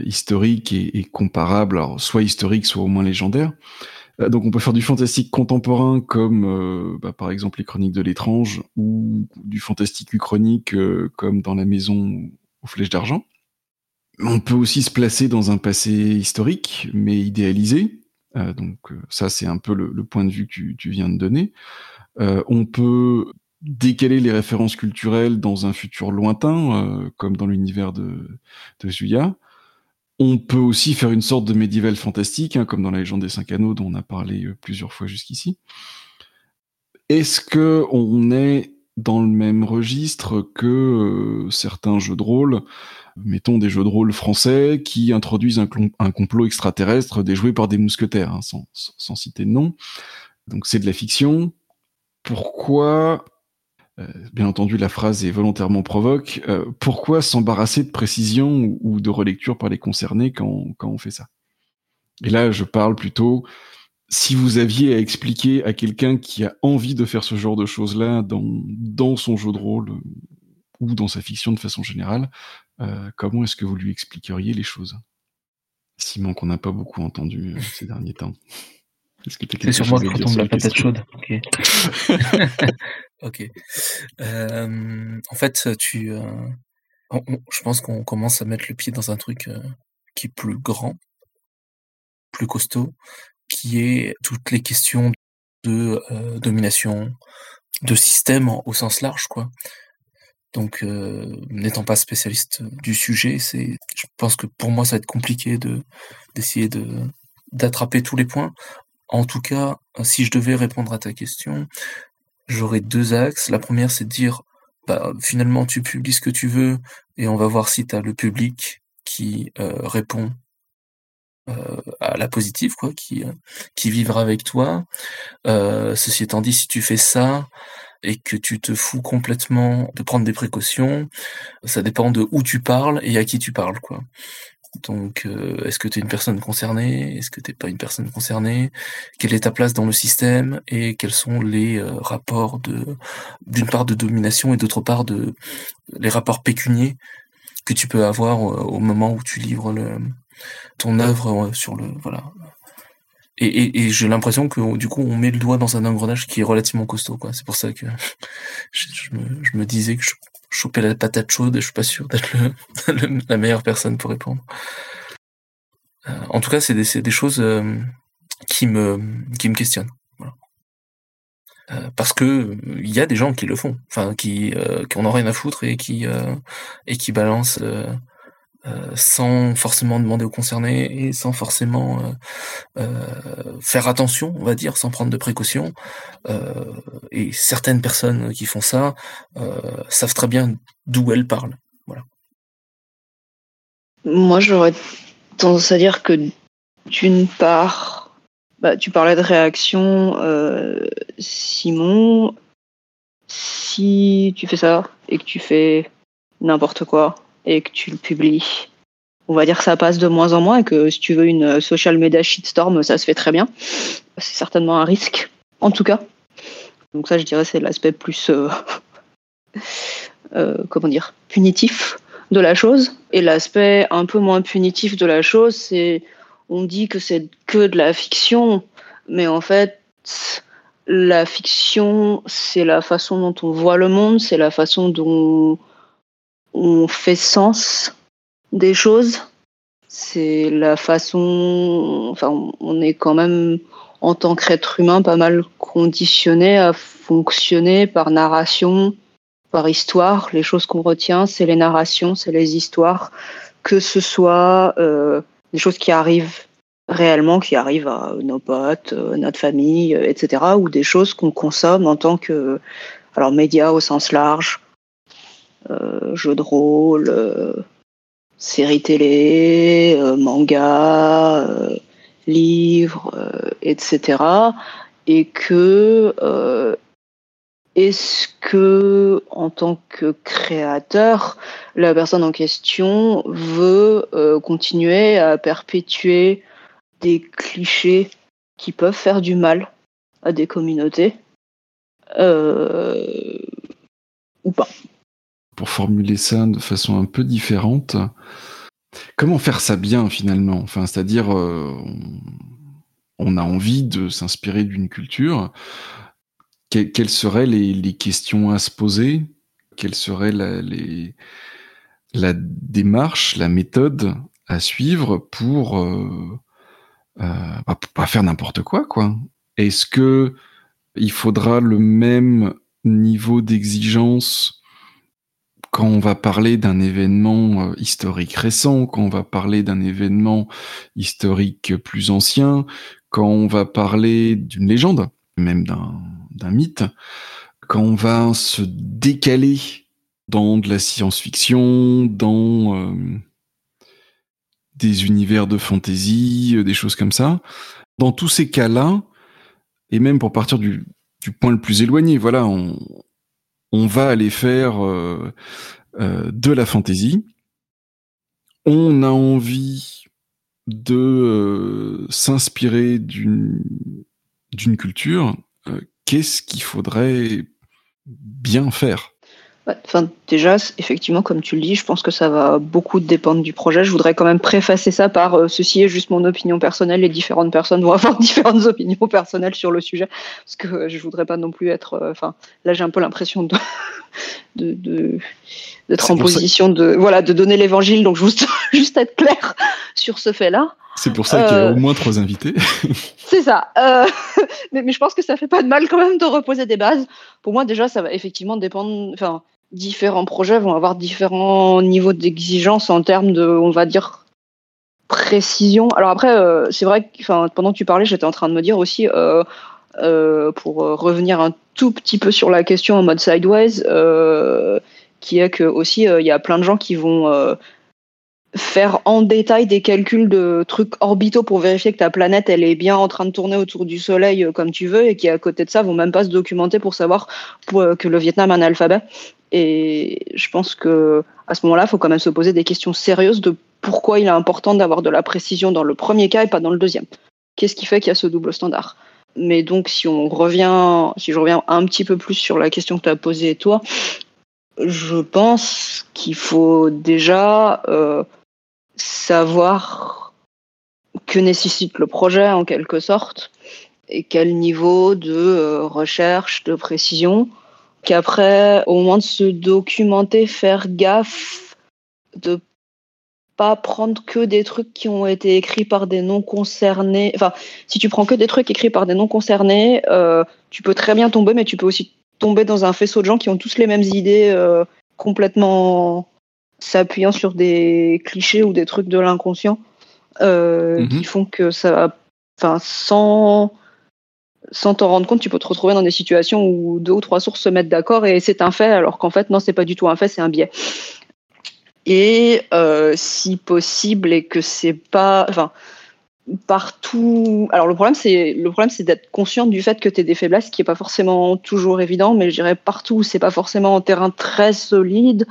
Speaker 1: historique et, comparable, soit historique, soit au moins légendaire. Euh, donc on peut faire du fantastique contemporain comme euh, bah, par exemple les chroniques de l'étrange ou du fantastique uchronique euh, comme dans la maison aux flèches d'argent. On peut aussi se placer dans un passé historique mais idéalisé. donc ça c'est un peu le, point de vue que tu, viens de donner. on peut décaler les références culturelles dans un futur lointain, comme dans l'univers de, de Zuya. On peut aussi faire une sorte de médiéval fantastique, hein, comme dans la légende des cinq anneaux dont on a parlé euh, plusieurs fois jusqu'ici. Est-ce que on est dans le même registre que euh, certains jeux de rôle, mettons des jeux de rôle français qui introduisent un, complot extraterrestre déjoué par des mousquetaires, hein, sans, sans citer de nom. Donc c'est de la fiction. Pourquoi bien entendu, la phrase est volontairement provoque. Euh, pourquoi s'embarrasser de précision ou, de relecture par les concernés quand, on fait ça? Et là, je parle plutôt, si vous aviez à expliquer à quelqu'un qui a envie de faire ce genre de choses-là dans, son jeu de rôle euh, ou dans sa fiction de façon générale, comment est-ce que vous lui expliqueriez les choses? Simon, qu'on n'a pas beaucoup entendu ces derniers temps.
Speaker 4: C'est sur moi que retombe la patate chaude. ok. En fait, tu, je pense qu'on commence à mettre le pied dans un truc qui est plus grand, plus costaud, qui est toutes les questions de domination, de système au sens large, quoi. Donc, n'étant pas spécialiste du sujet, c'est, je pense que pour moi, ça va être compliqué de d'essayer de d'attraper tous les points. En tout cas, si je devais répondre à ta question, j'aurais deux axes. La première, c'est de dire, bah, finalement, tu publies ce que tu veux et on va voir si tu as le public qui euh, répond euh, à la positive, quoi, qui, euh, qui vivra avec toi. ceci étant dit, si tu fais ça et que tu te fous complètement de prendre des précautions, ça dépend de où tu parles et à qui tu parles, quoi. Donc, euh, est-ce que tu es une personne concernée? Est-ce que tu n'es pas une personne concernée? Quelle est ta place dans le système? Et quels sont les euh, rapports de, d'une part de domination et d'autre part de les rapports pécuniers que tu peux avoir euh, au moment où tu livres le, ton œuvre sur le voilà. Et, et, j'ai l'impression que du coup on met le doigt dans un engrenage qui est relativement costaud quoi. C'est pour ça que je, me, je me disais que je choper la patate chaude et je suis pas sûr d'être la meilleure personne pour répondre. Euh, en tout cas, c'est des, des, choses euh, qui me qui me questionnent. Euh, parce que il y a des gens qui le font, enfin qui qui en ont rien à foutre et qui et qui balancent euh, sans forcément demander aux concernés et sans forcément euh, euh, faire attention, on va dire, sans prendre de précautions. et certaines personnes qui font ça savent très bien d'où elles parlent. Voilà.
Speaker 2: Moi, j'aurais tendance à dire que d'une part, bah, tu parlais de réaction, Simon. Si tu fais ça et que tu fais n'importe quoi, et que tu le publies, on va dire que ça passe de moins en moins et que si tu veux une social media shitstorm, ça se fait très bien. C'est certainement un risque, en tout cas. Donc ça, je dirais, c'est l'aspect plus, euh, euh, comment dire, punitif de la chose. Et l'aspect un peu moins punitif de la chose, c'est, on dit que c'est que de la fiction, mais en fait, la fiction, c'est la façon dont on voit le monde, c'est la façon dont on fait sens des choses. C'est la façon. Enfin, on est quand même, en tant qu'être humain, pas mal conditionné à fonctionner par narration, par histoire. Les choses qu'on retient, c'est les narrations, c'est les histoires. Que ce soit euh, des choses qui arrivent réellement, qui arrivent à nos potes, euh, notre famille, euh, etc., ou des choses qu'on consomme en tant que. Alors, médias au sens large, jeux de rôle, euh, séries télé, euh, manga, livres, etc. Et que est-ce que, en tant que créateur, la personne en question veut euh, continuer à perpétuer des clichés qui peuvent faire du mal à des communautés euh, ou pas?
Speaker 1: Pour formuler ça de façon un peu différente, comment faire ça bien finalement? Enfin, c'est-à-dire, euh, on a envie de s'inspirer d'une culture. Quelles seraient les, questions à se poser? Quelle serait la, démarche, la méthode à suivre pour, euh, euh, bah, pas faire n'importe quoi, quoi? Est-ce que il faudra le même niveau d'exigence quand on va parler d'un événement euh, historique récent, quand on va parler d'un événement historique plus ancien, quand on va parler d'une légende, même d'un mythe, quand on va se décaler dans de la science-fiction, dans euh, des univers de fantasy, euh, des choses comme ça, dans tous ces cas-là, et même pour partir du, point le plus éloigné, voilà, on, va aller faire euh, de la fantasy. On a envie de s'inspirer d'une d'une culture qu'est-ce qu'il faudrait bien faire?
Speaker 2: Enfin, déjà, effectivement, comme tu le dis, je pense que ça va beaucoup dépendre du projet. Je voudrais quand même préfacer ça par euh, ceci est juste mon opinion personnelle. Les différentes personnes vont avoir différentes opinions personnelles sur le sujet, parce que euh, je voudrais pas non plus être. Euh, enfin, là, j'ai un peu l'impression de, de, d'être en position de voilà de donner l'évangile. Donc, juste juste être clair sur ce fait-là.
Speaker 1: C'est pour ça qu'il y a au moins trois invités.
Speaker 2: C'est ça. Euh, mais, mais, je pense que ça fait pas de mal quand même de reposer des bases. Pour moi, déjà, ça va effectivement dépendre. Enfin, différents projets vont avoir différents niveaux d'exigence en termes de, on va dire, précision. Alors après, euh, c'est vrai que pendant que tu parlais, j'étais en train de me dire aussi, euh, pour revenir un tout petit peu sur la question en mode sideways, qui est que aussi, il y a plein de gens qui vont faire en détail des calculs de trucs orbitaux pour vérifier que ta planète elle est bien en train de tourner autour du soleil euh, comme tu veux et qui à côté de ça vont même pas se documenter pour savoir euh, que le Vietnam a un alphabet. Et je pense que à ce moment-là il faut quand même se poser des questions sérieuses de pourquoi il est important d'avoir de la précision dans le premier cas et pas dans le deuxième. Qu'est-ce qui fait qu'il y a ce double standard? Mais donc si on revient si je reviens un petit peu plus sur la question que tu as posée toi je pense qu'il faut déjà euh, savoir que nécessite le projet en quelque sorte et quel niveau de euh, recherche, de précision, qu'après, au moins de se documenter, faire gaffe de pas prendre que des trucs qui ont été écrits par des non concernés. Enfin, si tu prends que des trucs écrits par des non concernés, euh, tu peux très bien tomber, mais tu peux aussi tomber dans un faisceau de gens qui ont tous les mêmes idées euh, complètement s'appuyant sur des clichés ou des trucs de l'inconscient euh, mhm. qui font que ça, enfin, sans sans t'en rendre compte, tu peux te retrouver dans des situations où deux ou trois sources se mettent d'accord et c'est un fait, alors qu'en fait, non, c'est pas du tout un fait, c'est un biais. Et euh, si possible, et que c'est pas, enfin, partout. Alors le problème, c'est le problème, c'est d'être conscient du fait que tu as des faiblesses, qui est pas forcément toujours évident, mais je dirais partout c'est pas forcément en terrain très solide,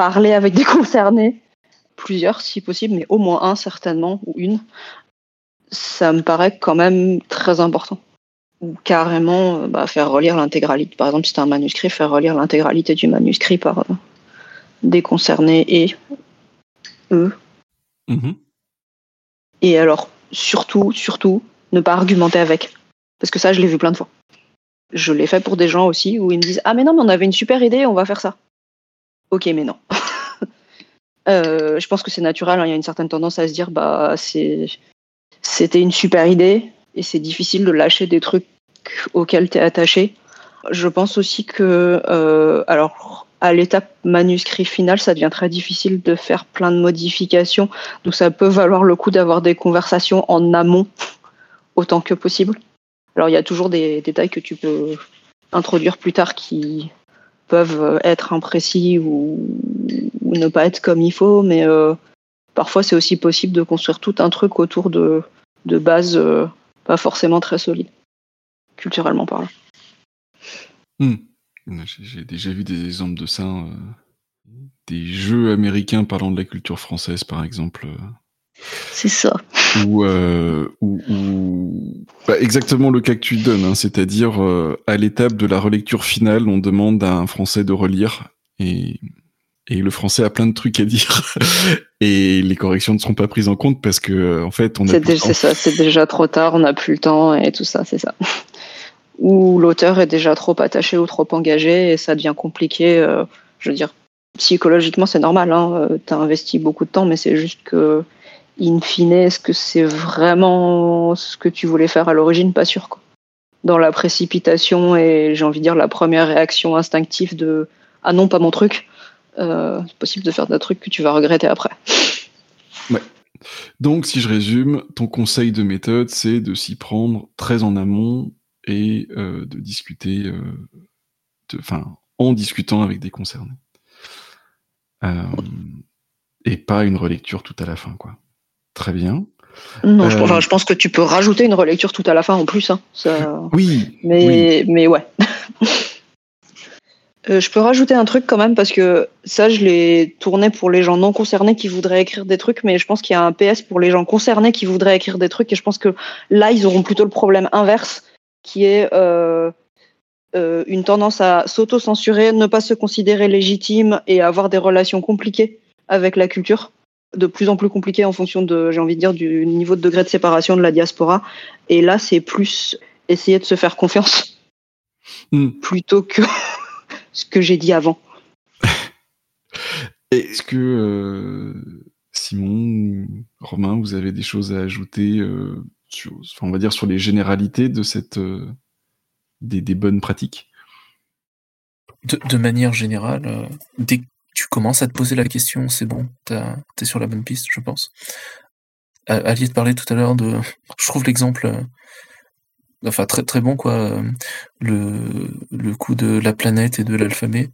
Speaker 2: parler avec des concernés, plusieurs si possible, mais au moins un certainement, ou une, ça me paraît quand même très important. Ou carrément euh, bah, faire relire l'intégralité. Par exemple, si c'est un manuscrit, faire relire l'intégralité du manuscrit par euh, des concernés et eux. Mm-hmm. Et alors, surtout, surtout, ne pas argumenter avec. Parce que ça, je l'ai vu plein de fois. Je l'ai fait pour des gens aussi où ils me disent Ah, mais non, mais on avait une super idée, on va faire ça. Ok, mais non. Euh, je pense que c'est naturel. Hein. Il y a une certaine tendance à se dire bah c'était une super idée et c'est difficile de lâcher des trucs auxquels tu es attaché. Je pense aussi que euh, alors à l'étape manuscrit final, ça devient très difficile de faire plein de modifications. Donc ça peut valoir le coup d'avoir des conversations en amont autant que possible. Alors il y a toujours des détails que tu peux introduire plus tard qui peuvent être imprécis ou, ne pas être comme il faut, mais euh, parfois c'est aussi possible de construire tout un truc autour de, de bases euh, pas forcément très solides, culturellement parlant.
Speaker 1: Hmm. J'ai déjà vu des exemples de ça. Euh, des jeux américains parlant de la culture française, par exemple. Euh.
Speaker 2: C'est ça.
Speaker 1: Ou, euh, bah, exactement le cas que tu donnes, hein, c'est-à-dire à l'étape de la relecture finale, on demande à un Français de relire et, et le Français a plein de trucs à dire et les corrections ne seront pas prises en compte parce que en fait on a.
Speaker 2: C'est ça, c'est déjà trop tard, on n'a plus le temps et tout ça, c'est ça où l'auteur est déjà trop attaché ou trop engagé et ça devient compliqué. Euh, je veux dire, psychologiquement, c'est normal. Hein, euh, tu as investi beaucoup de temps, mais c'est juste que, in fine, est-ce que c'est vraiment ce que tu voulais faire à l'origine? Pas sûr. Quoi. Dans la précipitation et j'ai envie de dire la première réaction instinctive de Ah non, pas mon truc, euh, c'est possible de faire des trucs que tu vas regretter après.
Speaker 1: Ouais. Donc, si je résume, ton conseil de méthode, c'est de s'y prendre très en amont et euh, de discuter, euh, en discutant avec des concernés. Et pas une relecture tout à la fin, quoi. Très bien.
Speaker 2: Non, je, pense que tu peux rajouter une relecture tout à la fin en plus. Hein,
Speaker 1: oui.
Speaker 2: Mais, mais ouais. je peux rajouter un truc quand même parce que ça, je l'ai tourné pour les gens non concernés qui voudraient écrire des trucs, mais je pense qu'il y a un PS pour les gens concernés qui voudraient écrire des trucs et je pense que là, ils auront plutôt le problème inverse qui est euh, euh, une tendance à s'auto-censurer, ne pas se considérer légitime et avoir des relations compliquées avec la culture, de plus en plus compliquées en fonction de, j'ai envie de dire, du niveau de degré de séparation de la diaspora. Et là, c'est plus essayer de se faire confiance hmm. plutôt que ce que j'ai dit avant.
Speaker 1: Est-ce que euh, Simon, Romain, vous avez des choses à ajouter on va dire sur les généralités de cette euh, des, bonnes pratiques?
Speaker 4: De, manière générale, euh, dès tu commences à te poser la question, c'est bon, tu es sur la bonne piste, je pense. Allier te parlait tout à l'heure de, je trouve l'exemple, euh, enfin très bon quoi, le, le coup de la planète et de l'alphabet.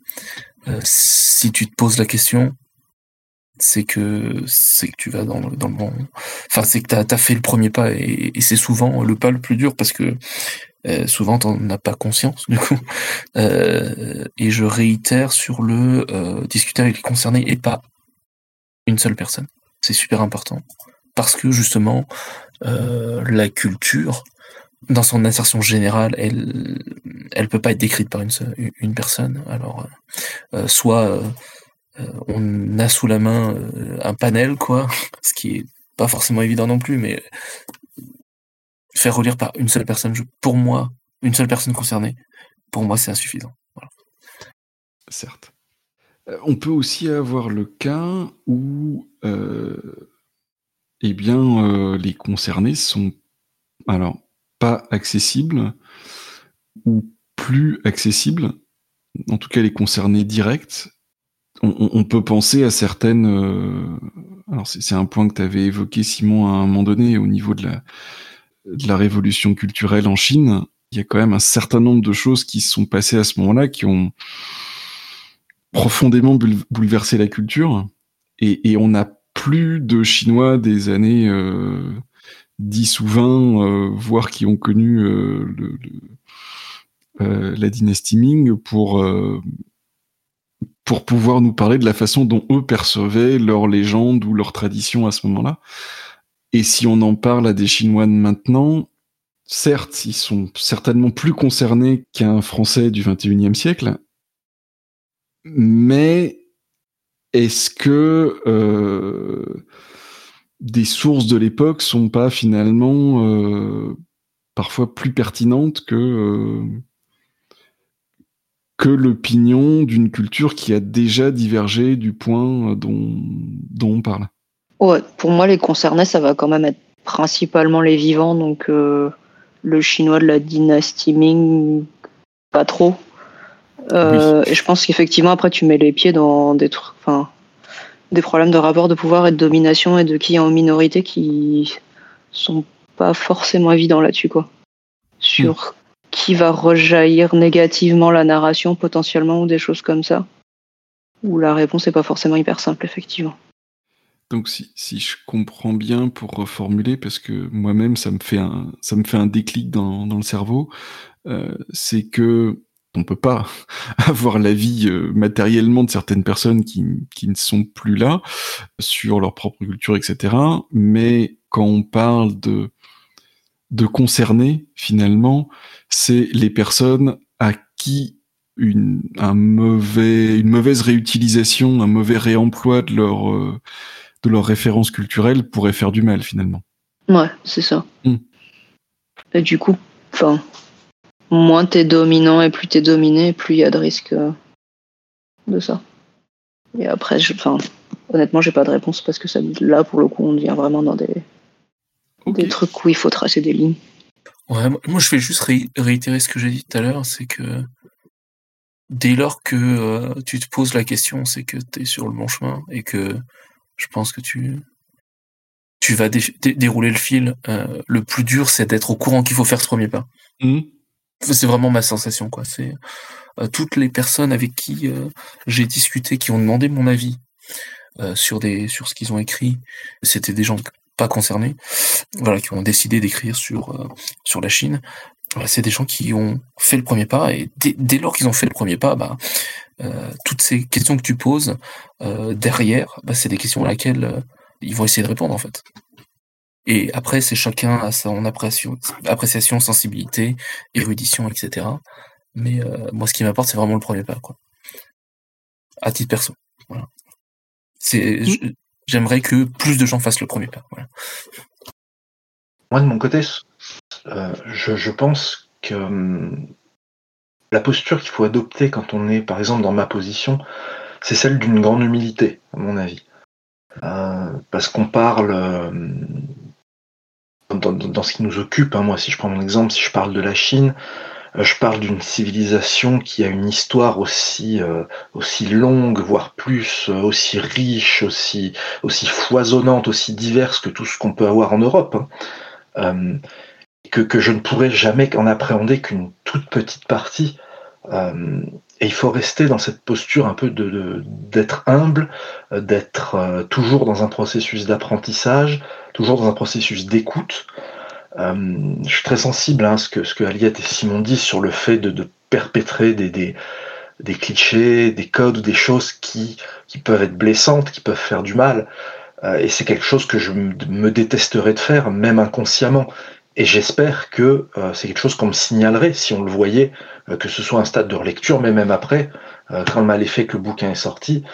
Speaker 4: si tu te poses la question, c'est que tu vas dans le, dans le bon enfin c'est que tu as, fait le premier pas et, c'est souvent le pas le plus dur parce que euh, souvent t'en as pas conscience du coup. Euh, et je réitère sur le euh, discuter avec les concernés et pas une seule personne. C'est super important. Parce que justement la culture dans son insertion générale, elle, elle peut pas être décrite par une, seule, personne. Alors, soit on a sous la main un panel, quoi, ce qui est pas forcément évident non plus, mais faire relire par une seule personne, pour moi, une seule personne concernée, pour moi, c'est insuffisant.
Speaker 1: Certes. Euh, on peut aussi avoir le cas où, eh bien, les concernés sont, alors, pas accessibles ou plus accessibles, en tout cas les concernés directs, on, peut penser à certaines. Euh, alors c'est un point que tu avais évoqué, Simon, à un moment donné, au niveau de la, de la révolution culturelle en Chine. Il y a quand même un certain nombre de choses qui se sont passées à ce moment-là qui ont profondément bouleversé la culture. Et, on n'a plus de Chinois des années euh, 10 ou 20, euh, voire qui ont connu euh, le, la dynastie Ming pour pour pouvoir nous parler de la façon dont eux percevaient leur légende ou leur tradition à ce moment-là. Et si on en parle à des Chinois maintenant, certes, ils sont certainement plus concernés qu'un Français du 21e siècle, mais est-ce que euh, des sources de l'époque sont pas finalement euh, parfois plus pertinentes que euh, que l'opinion d'une culture qui a déjà divergé du point dont, dont on parle?
Speaker 2: Ouais, pour moi, les concernés, ça va quand même être principalement les vivants, donc euh, le chinois de la dynastie Ming, pas trop. Euh, et je pense qu'effectivement, après, tu mets les pieds dans des trucs, enfin, des problèmes de rapport de pouvoir et de domination et de qui est en minorité qui sont pas forcément évidents là-dessus, quoi. Sur qui va rejaillir négativement la narration potentiellement ou des choses comme ça Ou la réponse n'est pas forcément hyper simple, effectivement.
Speaker 1: Donc si, si, je comprends bien pour reformuler, parce que moi-même ça me fait un ça me fait un déclic dans, dans le cerveau, euh, c'est que on peut pas avoir l'avis euh, matériellement de certaines personnes qui, qui ne sont plus là sur leur propre culture, etc. Mais quand on parle de de concerner finalement, c'est les personnes à qui une, un mauvais, une mauvaise réutilisation, un mauvais réemploi de leur, euh, de leurs références culturelles pourrait faire du mal finalement.
Speaker 2: Ouais, c'est ça.
Speaker 1: Mm.
Speaker 2: Et du coup, enfin, moins t'es dominant et plus t'es dominé, plus il y a de risques euh, de ça. Et après, je, enfin, honnêtement, j'ai pas de réponse parce que ça, là, pour le coup, on devient vraiment dans des, des trucs où il faut tracer des lignes.
Speaker 4: Ouais, moi- moi je vais juste ré- réitérer ce que j'ai dit tout à l'heure, c'est que dès lors que euh, tu te poses la question, c'est que tu es sur le bon chemin et que je pense que tu tu vas dé- dé- dérouler le fil. Euh, le plus dur, c'est d'être au courant qu'il faut faire ce premier pas.
Speaker 1: Mhm.
Speaker 4: C'est vraiment ma sensation, quoi. C'est euh, toutes les personnes avec qui euh, j'ai discuté, qui ont demandé mon avis sur des sur ce qu'ils ont écrit, c'était des gens pas concernés, voilà, qui ont décidé d'écrire sur sur la Chine. Voilà, c'est des gens qui ont fait le premier pas et dès, dès lors qu'ils ont fait le premier pas, bah, euh, toutes ces questions que tu poses euh, derrière, bah, c'est des questions à laquelle euh, ils vont essayer de répondre en fait. Et après, c'est chacun à son appréciation, appréciation, sensibilité, érudition, etc. Mais euh, moi, ce qui m'importe, c'est vraiment le premier pas, quoi. À titre perso. Voilà. C'est, je- j'aimerais que plus de gens fassent le premier pas. Voilà.
Speaker 3: Moi, de mon côté, euh, je, je pense que hum, la posture qu'il faut adopter quand on est, par exemple, dans ma position, c'est celle d'une grande humilité, à mon avis. Euh, parce qu'on parle, euh, dans, ce qui nous occupe, hein, moi, si je prends mon exemple, si je parle de la Chine, euh, je parle d'une civilisation qui a une histoire aussi, aussi longue, voire plus, aussi riche, aussi, aussi foisonnante, aussi diverse que tout ce qu'on peut avoir en Europe. hein. Que, que je ne pourrais jamais en appréhender qu'une toute petite partie. Euh, et il faut rester dans cette posture un peu de, d'être humble, euh, d'être euh, toujours dans un processus d'apprentissage, toujours dans un processus d'écoute. Je suis très sensible à ce que, ce que Aliette et Simon disent sur le fait de, de perpétrer des, des, clichés, des codes des choses qui, qui peuvent être blessantes, qui peuvent faire du mal. Et c'est quelque chose que je me détesterais de faire, même inconsciemment. Et j'espère que euh, c'est quelque chose qu'on me signalerait si on le voyait, euh, que ce soit un stade de relecture, mais même après, euh, quand le mal est fait, que le bouquin est sorti,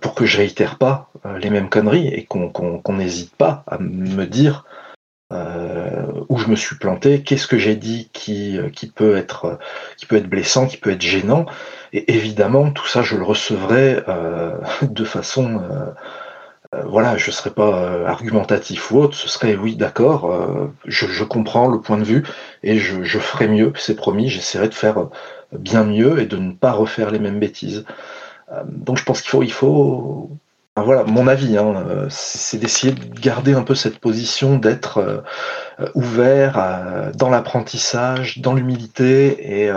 Speaker 3: pour que je réitère pas les mêmes conneries et qu'on n'hésite pas à me dire où je me suis planté, qu'est-ce que j'ai dit qui, peut être, qui peut être blessant, qui peut être gênant. Et évidemment, tout ça, je le recevrai de façon... euh, voilà, je ne serais pas euh, argumentatif ou autre, ce serait oui, d'accord, euh, je, comprends le point de vue et je, ferai mieux, c'est promis, j'essaierai de faire bien mieux et de ne pas refaire les mêmes bêtises. Donc je pense qu'il faut, il faut, voilà, mon avis, hein, c'est d'essayer de garder un peu cette position, d'être ouvert dans l'apprentissage, dans l'humilité et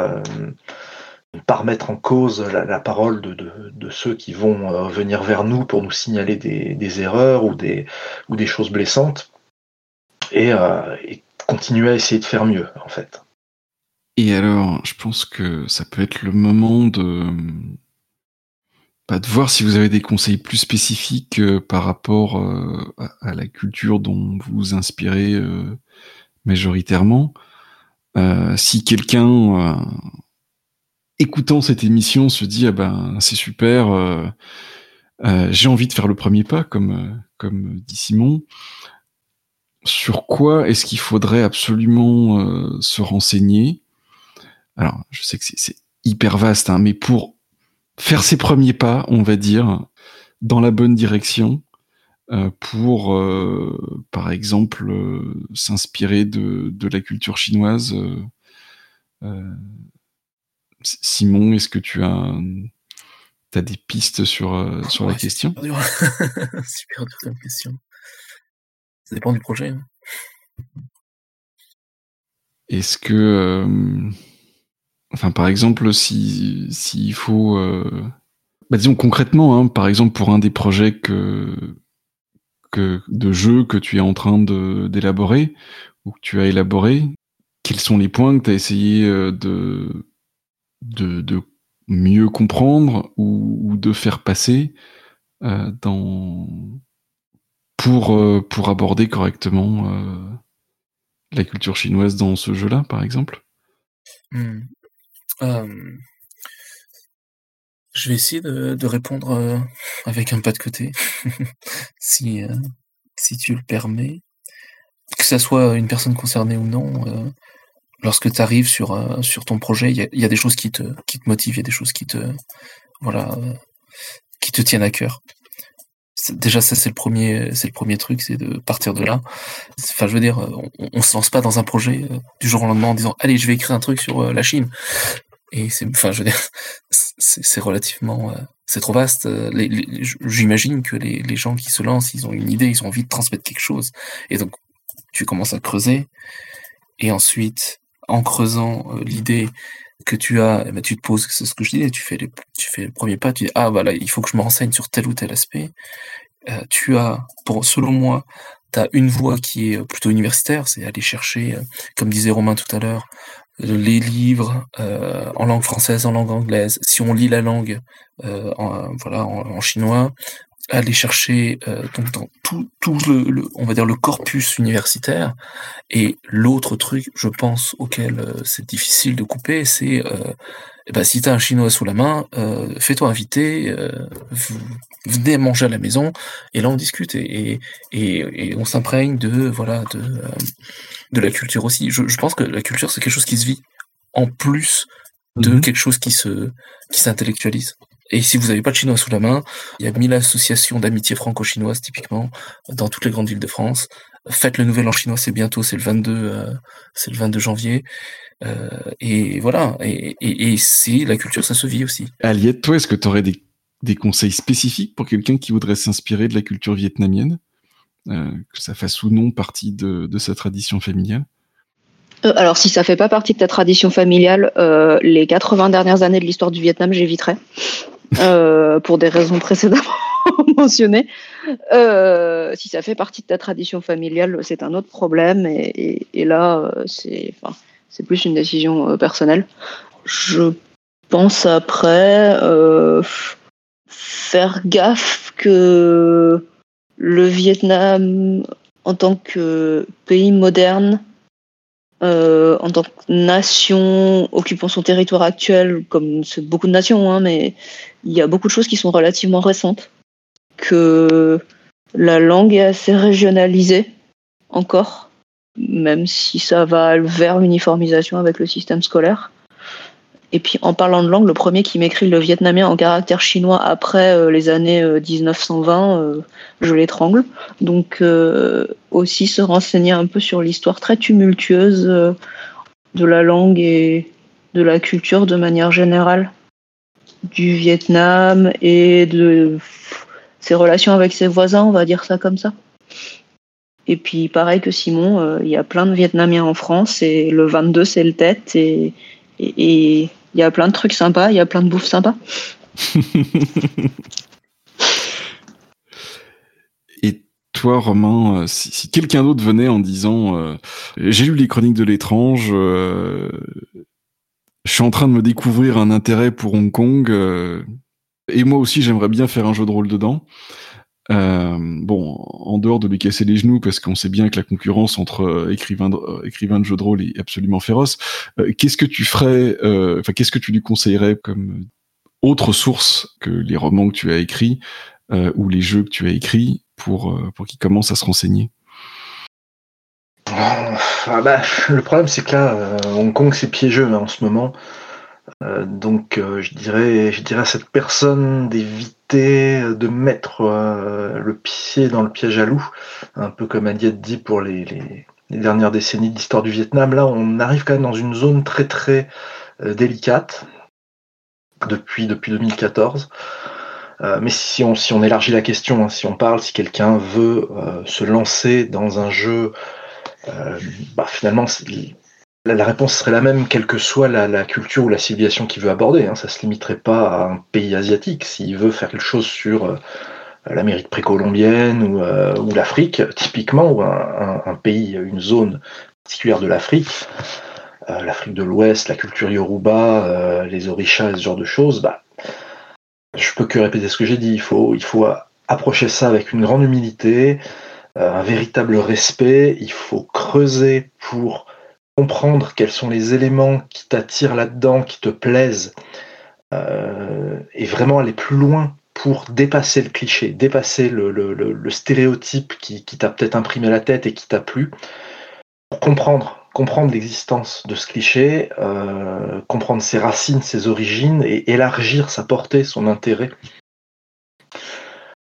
Speaker 3: pas remettre en cause la, parole de, de, ceux qui vont euh, venir vers nous pour nous signaler des, des erreurs ou des, ou des choses blessantes et, euh, et continuer à essayer de faire mieux en fait.
Speaker 1: Et alors, je pense que ça peut être le moment de, bah, de voir si vous avez des conseils plus spécifiques euh, par rapport à, la culture dont vous vous inspirez majoritairement. Si quelqu'un, écoutant cette émission, se dit ah ben c'est super, euh, euh, j'ai envie de faire le premier pas, comme euh, comme dit Simon. Sur quoi est-ce qu'il faudrait absolument se renseigner? Alors, je sais que c'est- hyper vaste, hein, mais pour faire ses premiers pas, on va dire, dans la bonne direction, pour, par exemple, s'inspirer de, la culture chinoise. Simon, est-ce que tu as, as des pistes sur, euh, sur la
Speaker 4: Ouais,
Speaker 1: question?
Speaker 4: Super dur. super dur comme question. Ça dépend du projet. hein.
Speaker 1: Est-ce que, euh, enfin, par exemple, si s'il faut, euh, bah, disons concrètement, hein, par exemple pour un des projets que, que de jeu que tu es en train de d'élaborer ou que tu as élaboré, quels sont les points que tu as essayé euh, de de, mieux comprendre ou, de faire passer dans pour pour aborder correctement la culture chinoise dans ce jeu-là, par exemple
Speaker 4: mmh. Je vais essayer de, répondre avec un pas de côté, si, si tu le permets. Que ça soit une personne concernée ou non, lorsque tu arrives sur, sur ton projet, il y a, des choses qui te, qui te motivent, il y a des choses qui te, voilà, qui te tiennent à cœur. Déjà ça c'est le premier c'est le premier truc c'est de partir de là. Enfin je veux dire on, on se lance pas dans un projet euh, du jour au lendemain en disant allez je vais écrire un truc sur euh, la Chine. Et c'est enfin je veux dire c'est relativement euh, c'est trop vaste. J'imagine que les, les, gens qui se lancent ils ont une idée ils ont envie de transmettre quelque chose. Et donc tu commences à creuser. Et ensuite en creusant l'idée que tu as, eh ben, tu te poses, c'est ce que je disais, tu fais, les, tu fais le premier pas, tu dis, ah voilà, il faut que je me renseigne sur tel ou tel aspect. Euh, tu as, pour, selon moi, tu as une voie qui est plutôt universitaire, c'est aller chercher, euh, comme disait Romain tout à l'heure, les livres euh, en langue française, en langue anglaise. Si on lit la langue en, voilà, en, chinois, aller chercher euh, donc dans tout, tout le, on va dire le corpus universitaire. Et l'autre truc je pense auquel euh, c'est difficile de couper c'est euh, eh ben, si tu as un chinois sous la main euh, fais-toi inviter venez manger à la maison. Et là on discute et, et, et on s'imprègne de voilà de, de la culture aussi. Je, je pense que la culture c'est quelque chose qui se vit en plus de mmh quelque chose qui se qui s'intellectualise et si vous n'avez pas de chinois sous la main, il y a mille associations d'amitié franco-chinoise typiquement dans toutes les grandes villes de France. Faites le nouvel an chinois, c'est bientôt, c'est le 22, euh, c'est le 22 janvier. Euh, et voilà. Et, et, et si la culture, ça se vit aussi.
Speaker 1: Aliette, toi, est-ce que tu aurais des, des, conseils spécifiques pour quelqu'un qui voudrait s'inspirer de la culture vietnamienne, euh, que ça fasse ou non partie de, de sa tradition familiale?
Speaker 2: Euh, alors, si ça fait pas partie de ta tradition familiale, euh, les 80 dernières années de l'histoire du Vietnam, j'éviterais. Euh, pour des raisons précédemment mentionnées. Euh, si ça fait partie de ta tradition familiale, c'est un autre problème. Et, là, c'est enfin, plus une décision personnelle. Je pense après faire gaffe que le Vietnam, en tant que pays moderne, euh, en tant que nation occupant son territoire actuel, comme beaucoup de nations, hein, mais il y a beaucoup de choses qui sont relativement récentes, que la langue est assez régionalisée encore, même si ça va vers l'uniformisation avec le système scolaire. Et puis en parlant de langue, le premier qui m'écrit le vietnamien en caractère chinois après euh, les années 1920, euh, euh, je l'étrangle. Donc aussi se renseigner un peu sur l'histoire très tumultueuse de la langue et de la culture de manière générale du Vietnam et de ses relations avec ses voisins, on va dire ça comme ça. Et puis pareil que Simon, il y a plein de Vietnamiens en France et le 22 c'est le tête et, et il y a plein de trucs sympas, il y a plein de bouffe sympa.
Speaker 1: Et toi, Romain, euh, si, quelqu'un d'autre venait en disant euh, J'ai lu les chroniques de l'étrange, euh, je suis en train de me découvrir un intérêt pour Hong Kong, et moi aussi j'aimerais bien faire un jeu de rôle dedans. Euh, bon, en dehors de lui casser les genoux, parce qu'on sait bien que la concurrence entre euh, écrivains, de, euh, de jeux de rôle est absolument féroce, qu'est-ce que tu ferais, enfin, qu'est-ce que tu lui conseillerais comme autre source que les romans que tu as écrits ou les jeux que tu as écrits pour, pour qu'il commence à se renseigner?
Speaker 3: Ah bah, Le problème, c'est que là, Hong Kong, c'est piégeux hein, en ce moment. Euh, donc euh, je dirais, je dirais à cette personne d'éviter de mettre euh, le pied dans le piège à loup, un peu comme Adiette dit pour les, dernières décennies de l'histoire du Vietnam. Là, on arrive quand même dans une zone très très délicate depuis, depuis 2014. mais si on, si on élargit la question, hein, si on parle, si quelqu'un veut se lancer dans un jeu, bah, finalement, la, réponse serait la même, quelle que soit la, culture ou la civilisation qu'il veut aborder. Hein. Ça ne se limiterait pas à un pays asiatique. S'il veut faire quelque chose sur euh, l'Amérique précolombienne ou, euh, ou l'Afrique, typiquement, ou un, pays, une zone particulière de l'Afrique, l'Afrique de l'Ouest, la culture Yoruba, les Orishas, ce genre de choses, bah, je peux que répéter ce que j'ai dit. Il faut approcher ça avec une grande humilité, un véritable respect. Il faut creuser pour comprendre quels sont les éléments qui t'attirent là-dedans, qui te plaisent, euh, et vraiment aller plus loin pour dépasser le cliché, dépasser le, stéréotype qui, t'a peut-être imprimé la tête et qui t'a plu, pour comprendre, comprendre l'existence de ce cliché, euh, comprendre ses racines, ses origines, et élargir sa portée, son intérêt.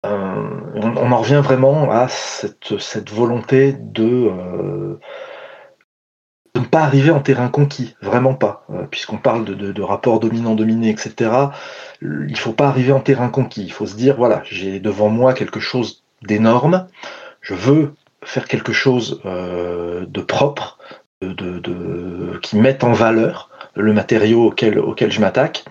Speaker 3: Euh, on, en revient vraiment à cette, cette volonté de de ne pas arriver en terrain conquis, vraiment pas. Euh, puisqu'on parle de, de, de rapports dominant-dominé, etc., il ne faut pas arriver en terrain conquis. Il faut se dire, voilà, j'ai devant moi quelque chose d'énorme, je veux faire quelque chose euh, de propre, de, de, qui mette en valeur le matériau auquel, auquel je m'attaque.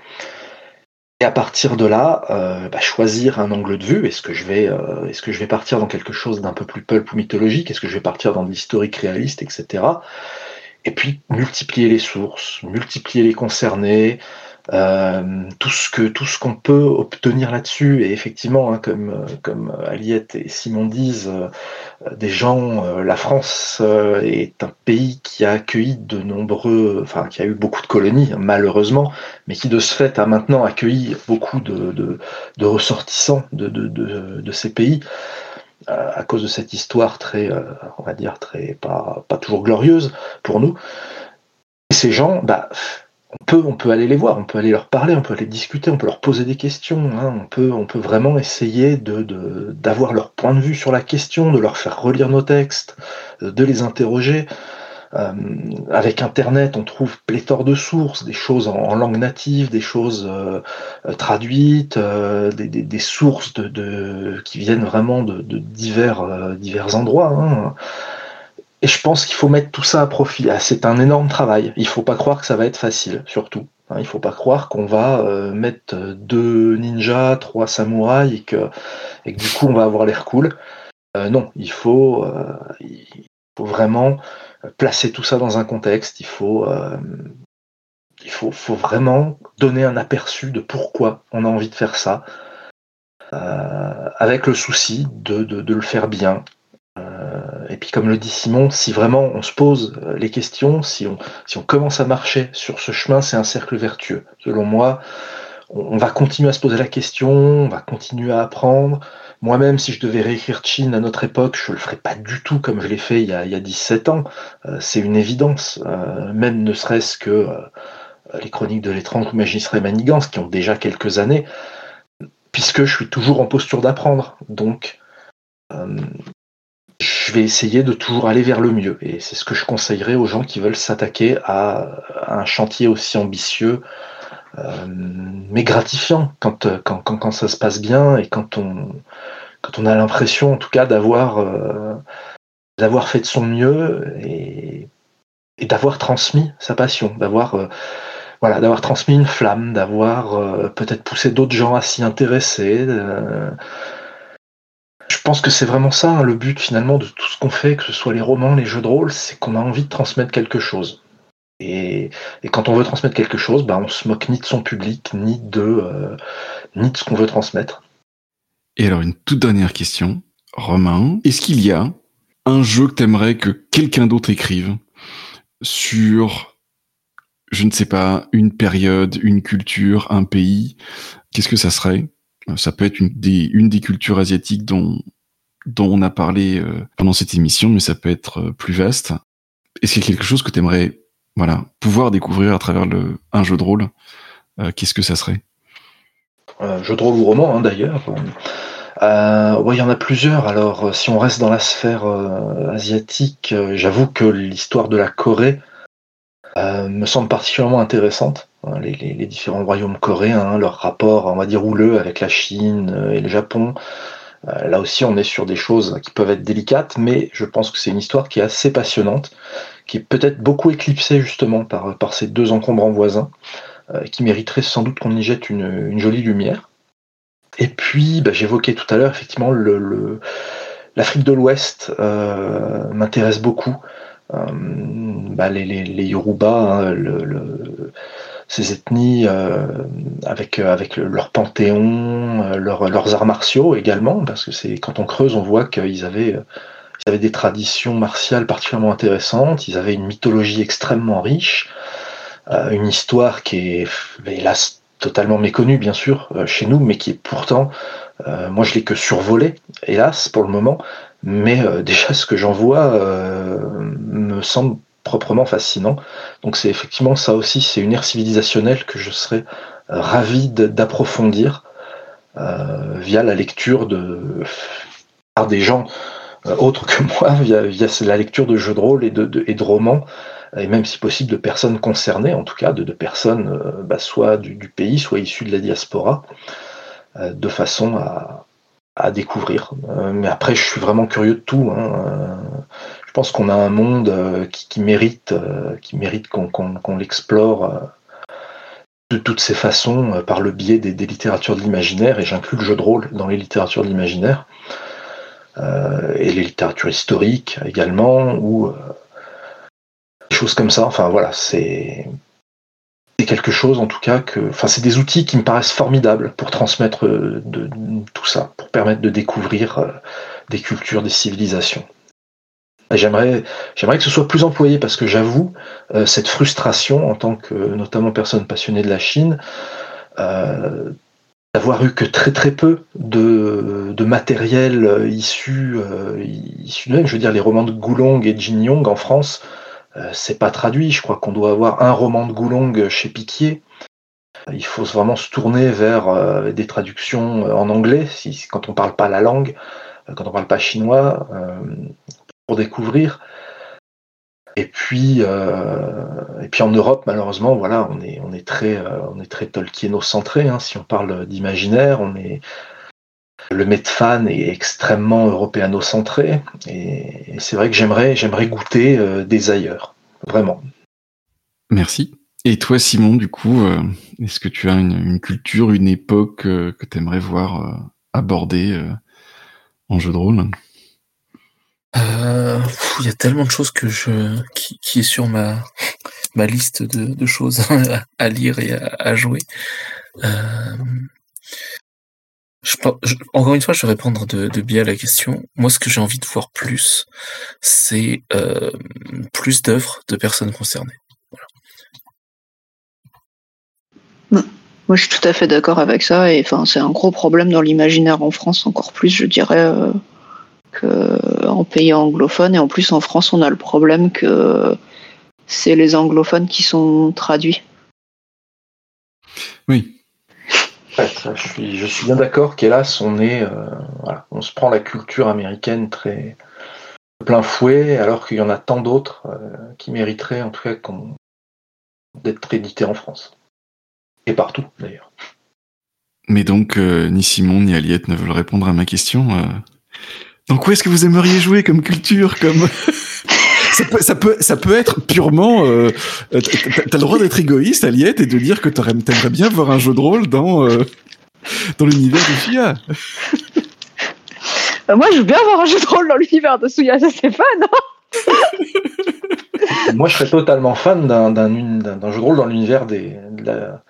Speaker 3: Et à partir de là, euh, bah, choisir un angle de vue. Est-ce que je vais, est-ce que je vais partir dans quelque chose d'un peu plus pulp ou mythologique? Est-ce que je vais partir dans de l'historique réaliste, etc et puis multiplier les sources, multiplier les concernés, euh, tout ce que tout ce qu'on peut obtenir là-dessus. Et effectivement hein, comme comme Aliette et Simon disent euh, des gens euh, la France est un pays qui a accueilli de nombreux enfin qui a eu beaucoup de colonies malheureusement mais qui de ce fait a maintenant accueilli beaucoup de de, de ressortissants de, de, de ces pays à cause de cette histoire très, euh, on va dire, pas, pas toujours glorieuse pour nous. Ces gens, bah, on peut, on peut aller les voir, on peut aller leur parler, on peut aller discuter, on peut leur poser des questions, hein. on, peut, on peut vraiment essayer de, d'avoir leur point de vue sur la question, de leur faire relire nos textes, de les interroger. Euh, avec Internet, on trouve pléthore de sources, des choses en, langue native, des choses euh, euh, traduites, des, sources qui viennent vraiment de, divers, endroits. Hein. Et je pense qu'il faut mettre tout ça à profit. Ah, c'est un énorme travail. Il faut pas croire que ça va être facile, surtout. Hein. il faut pas croire qu'on va mettre deux ninjas, trois samouraïs et que, du coup on va avoir l'air cool. non, il faut vraiment placer tout ça dans un contexte, il faut, euh, faut, vraiment donner un aperçu de pourquoi on a envie de faire ça, euh, avec le souci de, le faire bien. Euh, et puis comme le dit Simon, si vraiment on se pose les questions, si on, si on commence à marcher sur ce chemin, c'est un cercle vertueux. Selon moi, on va continuer à se poser la question, on va continuer à apprendre, moi-même, si je devais réécrire Chin à notre époque, je le ferais pas du tout comme je l'ai fait il y a, il y a 17 ans. Euh, c'est une évidence. Euh, même ne serait-ce que euh, les chroniques de l'étrange ou Magistrat et Manigance, qui ont déjà quelques années, puisque je suis toujours en posture d'apprendre. Donc, je vais essayer de toujours aller vers le mieux. Et c'est ce que je conseillerais aux gens qui veulent s'attaquer à, un chantier aussi ambitieux, mais gratifiant quand, quand, quand, ça se passe bien et quand on, a l'impression, en tout cas, d'avoir euh, fait de son mieux et, d'avoir transmis sa passion, d'avoir euh, voilà, d'avoir transmis une flamme, d'avoir euh, peut-être poussé d'autres gens à s'y intéresser. Je pense que c'est vraiment ça hein, le but finalement de tout ce qu'on fait, que ce soit les romans, les jeux de rôle, c'est qu'on a envie de transmettre quelque chose. Et, quand on veut transmettre quelque chose, bah, on se moque ni de son public, ni de, ni de ce qu'on veut transmettre.
Speaker 1: Et alors, une toute dernière question. Romain, est-ce qu'il y a un jeu que t'aimerais que quelqu'un d'autre écrive sur, je ne sais pas, une période, une culture, un pays? Qu'est-ce que ça serait? Ça peut être une des, une des cultures asiatiques dont, dont on a parlé euh, pendant cette émission, mais ça peut être euh, plus vaste. Est-ce qu'il y a quelque chose que t'aimerais voilà, pouvoir découvrir à travers un jeu de rôle euh, Qu'est-ce que ça serait?
Speaker 3: Jeu de rôle ou roman, hein, d'ailleurs. Euh, il y en a plusieurs. Alors, euh, si on reste dans la sphère euh, asiatique, j'avoue que l'histoire de la Corée me semble particulièrement intéressante. Hein, les, différents royaumes coréens, hein, leur rapport, on va dire, houleux avec la Chine et le Japon. là aussi, on est sur des choses qui peuvent être délicates, mais je pense que c'est une histoire qui est assez passionnante, qui est peut-être beaucoup éclipsée justement par, ces deux encombrants voisins, qui mériterait sans doute qu'on y jette une jolie lumière. Et puis, bah, j'évoquais tout à l'heure, effectivement, l'Afrique de l'Ouest euh, m'intéresse beaucoup. bah, les, Yoruba, hein, ces ethnies avec, avec leur panthéon, leurs arts martiaux également, parce que c'est quand on creuse, on voit qu'ils avaient avaient des traditions martiales particulièrement intéressantes, ils avaient une mythologie extrêmement riche, euh, une histoire qui est, hélas, totalement méconnue, bien sûr, euh, chez nous, mais qui est pourtant, euh, moi je l'ai que survolé, hélas, pour le moment, mais déjà ce que j'en vois me semble proprement fascinant. Donc c'est effectivement ça aussi, c'est une ère civilisationnelle que je serais ravi d'approfondir via la lecture de par des gens euh, autre que moi via, la lecture de jeux de rôle et de, romans, et même si possible de personnes concernées, en tout cas de, personnes euh, bah, soit du, pays, soit issues de la diaspora, euh, de façon à, découvrir. mais après, je suis vraiment curieux de tout. Hein. je pense qu'on a un monde qui, mérite, qui mérite qu'on qu l'explore de toutes ces façons par le biais des littératures de l'imaginaire, et j'inclus le jeu de rôle dans les littératures de l'imaginaire. Euh, et les littératures historiques également, ou euh, des choses comme ça. Enfin voilà, c'est quelque chose en tout cas que, enfin c'est des outils qui me paraissent formidables pour transmettre euh, tout ça, pour permettre de découvrir des cultures, des civilisations. J'aimerais, j'aimerais que ce soit plus employé parce que j'avoue cette frustration en tant que notamment personne passionnée de la Chine, d'avoir eu que très très peu de, de matériel euh, issu, euh, issu de même. Je veux dire, les romans de Goulong et Jin Yong en France, euh, c'est pas traduit. Je crois qu'on doit avoir un roman de Goulong chez Piquier. Il faut vraiment se tourner vers des traductions en anglais, si, quand on parle pas la langue, quand on parle pas chinois, pour découvrir. Et puis, euh, et puis en Europe, malheureusement, voilà, on est, on est très, euh, on est très Tolkieno-centré. Hein, si on parle d'imaginaire, on est le Metfan est extrêmement européano-centré. Et, c'est vrai que j'aimerais, j'aimerais goûter euh, des ailleurs, vraiment.
Speaker 1: Merci. Et toi, Simon, du coup, est-ce que tu as une, une culture, une époque que tu aimerais voir abordée en jeu de rôle?
Speaker 4: Euh, il y a tellement de choses que je qui, qui est sur ma ma liste de, de choses à, lire et à, à jouer. Euh, je, encore une fois, je vais répondre de, de biais à la question. Moi, ce que j'ai envie de voir plus, c'est euh, plus d'œuvres de personnes concernées.
Speaker 2: Voilà. Moi, je suis tout à fait d'accord avec ça. Et enfin, c'est un gros problème dans l'imaginaire en France, encore plus, je dirais. Euh qu'en pays anglophone. Et en plus, en France, on a le problème que c'est les anglophones qui sont traduits.
Speaker 1: Oui.
Speaker 3: je, suis, je suis bien d'accord qu'hélas, on est, euh, voilà, on se prend la culture américaine très plein fouet, alors qu'il y en a tant d'autres euh, qui mériteraient, en tout cas, d'être édités en France. Et partout, d'ailleurs.
Speaker 1: Mais donc, euh, ni Simon ni Aliette ne veulent répondre à ma question. Euh, donc où est-ce que vous aimeriez jouer comme culture, comme ça peut, ça peut, ça peut être purement. Euh, T'as le droit d'être égoïste, Aliette, et de dire que t'aimerais bien voir un jeu de rôle dans euh, dans l'univers de Fia.
Speaker 2: Bah, moi, je veux bien voir un jeu de rôle dans l'univers de Souya, ça c'est fun, non
Speaker 3: Moi, je serais totalement fan d'un jeu de rôle dans l'univers des, de la,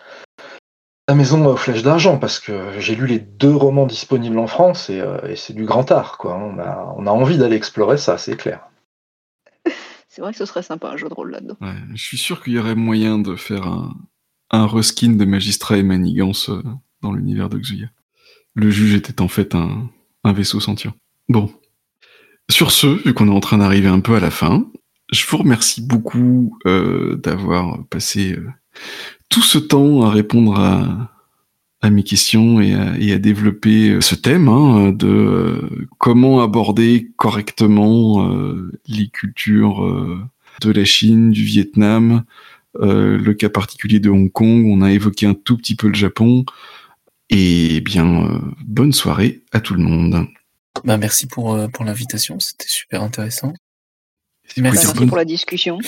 Speaker 3: la maison aux flèches d'argent parce que j'ai lu les deux romans disponibles en France et, euh, et c'est du grand art quoi. On a, on a envie d'aller explorer ça, c'est clair.
Speaker 2: C'est vrai que ce serait sympa un jeu de rôle là-dedans.
Speaker 1: Ouais, je suis sûr qu'il y aurait moyen de faire un, un reskin de Magistrat et Manigance euh, dans l'univers de Xuya. Le juge était en fait un, un vaisseau sentient. Bon. Sur ce, vu qu'on est en train d'arriver un peu à la fin, je vous remercie beaucoup euh, d'avoir passé euh, tout ce temps à répondre à, à mes questions et à, et à, développer euh, ce thème hein, de euh, comment aborder correctement euh, les cultures euh, de la Chine, du Vietnam, euh, le cas particulier de Hong Kong. On a évoqué un tout petit peu le Japon. Et bien, euh, bonne soirée à tout le monde.
Speaker 4: Bah, merci pour, pour l'invitation, c'était super intéressant.
Speaker 2: Merci, merci pour la discussion.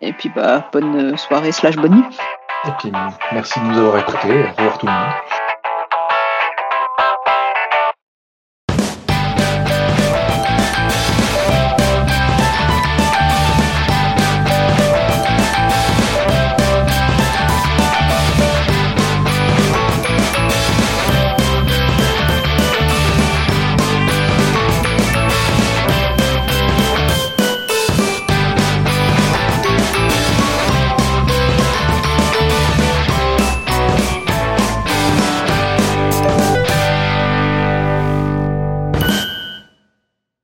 Speaker 2: Et puis bah bonne soirée slash bonne nuit.
Speaker 3: Et puis merci de nous avoir écoutés. Au revoir tout le monde.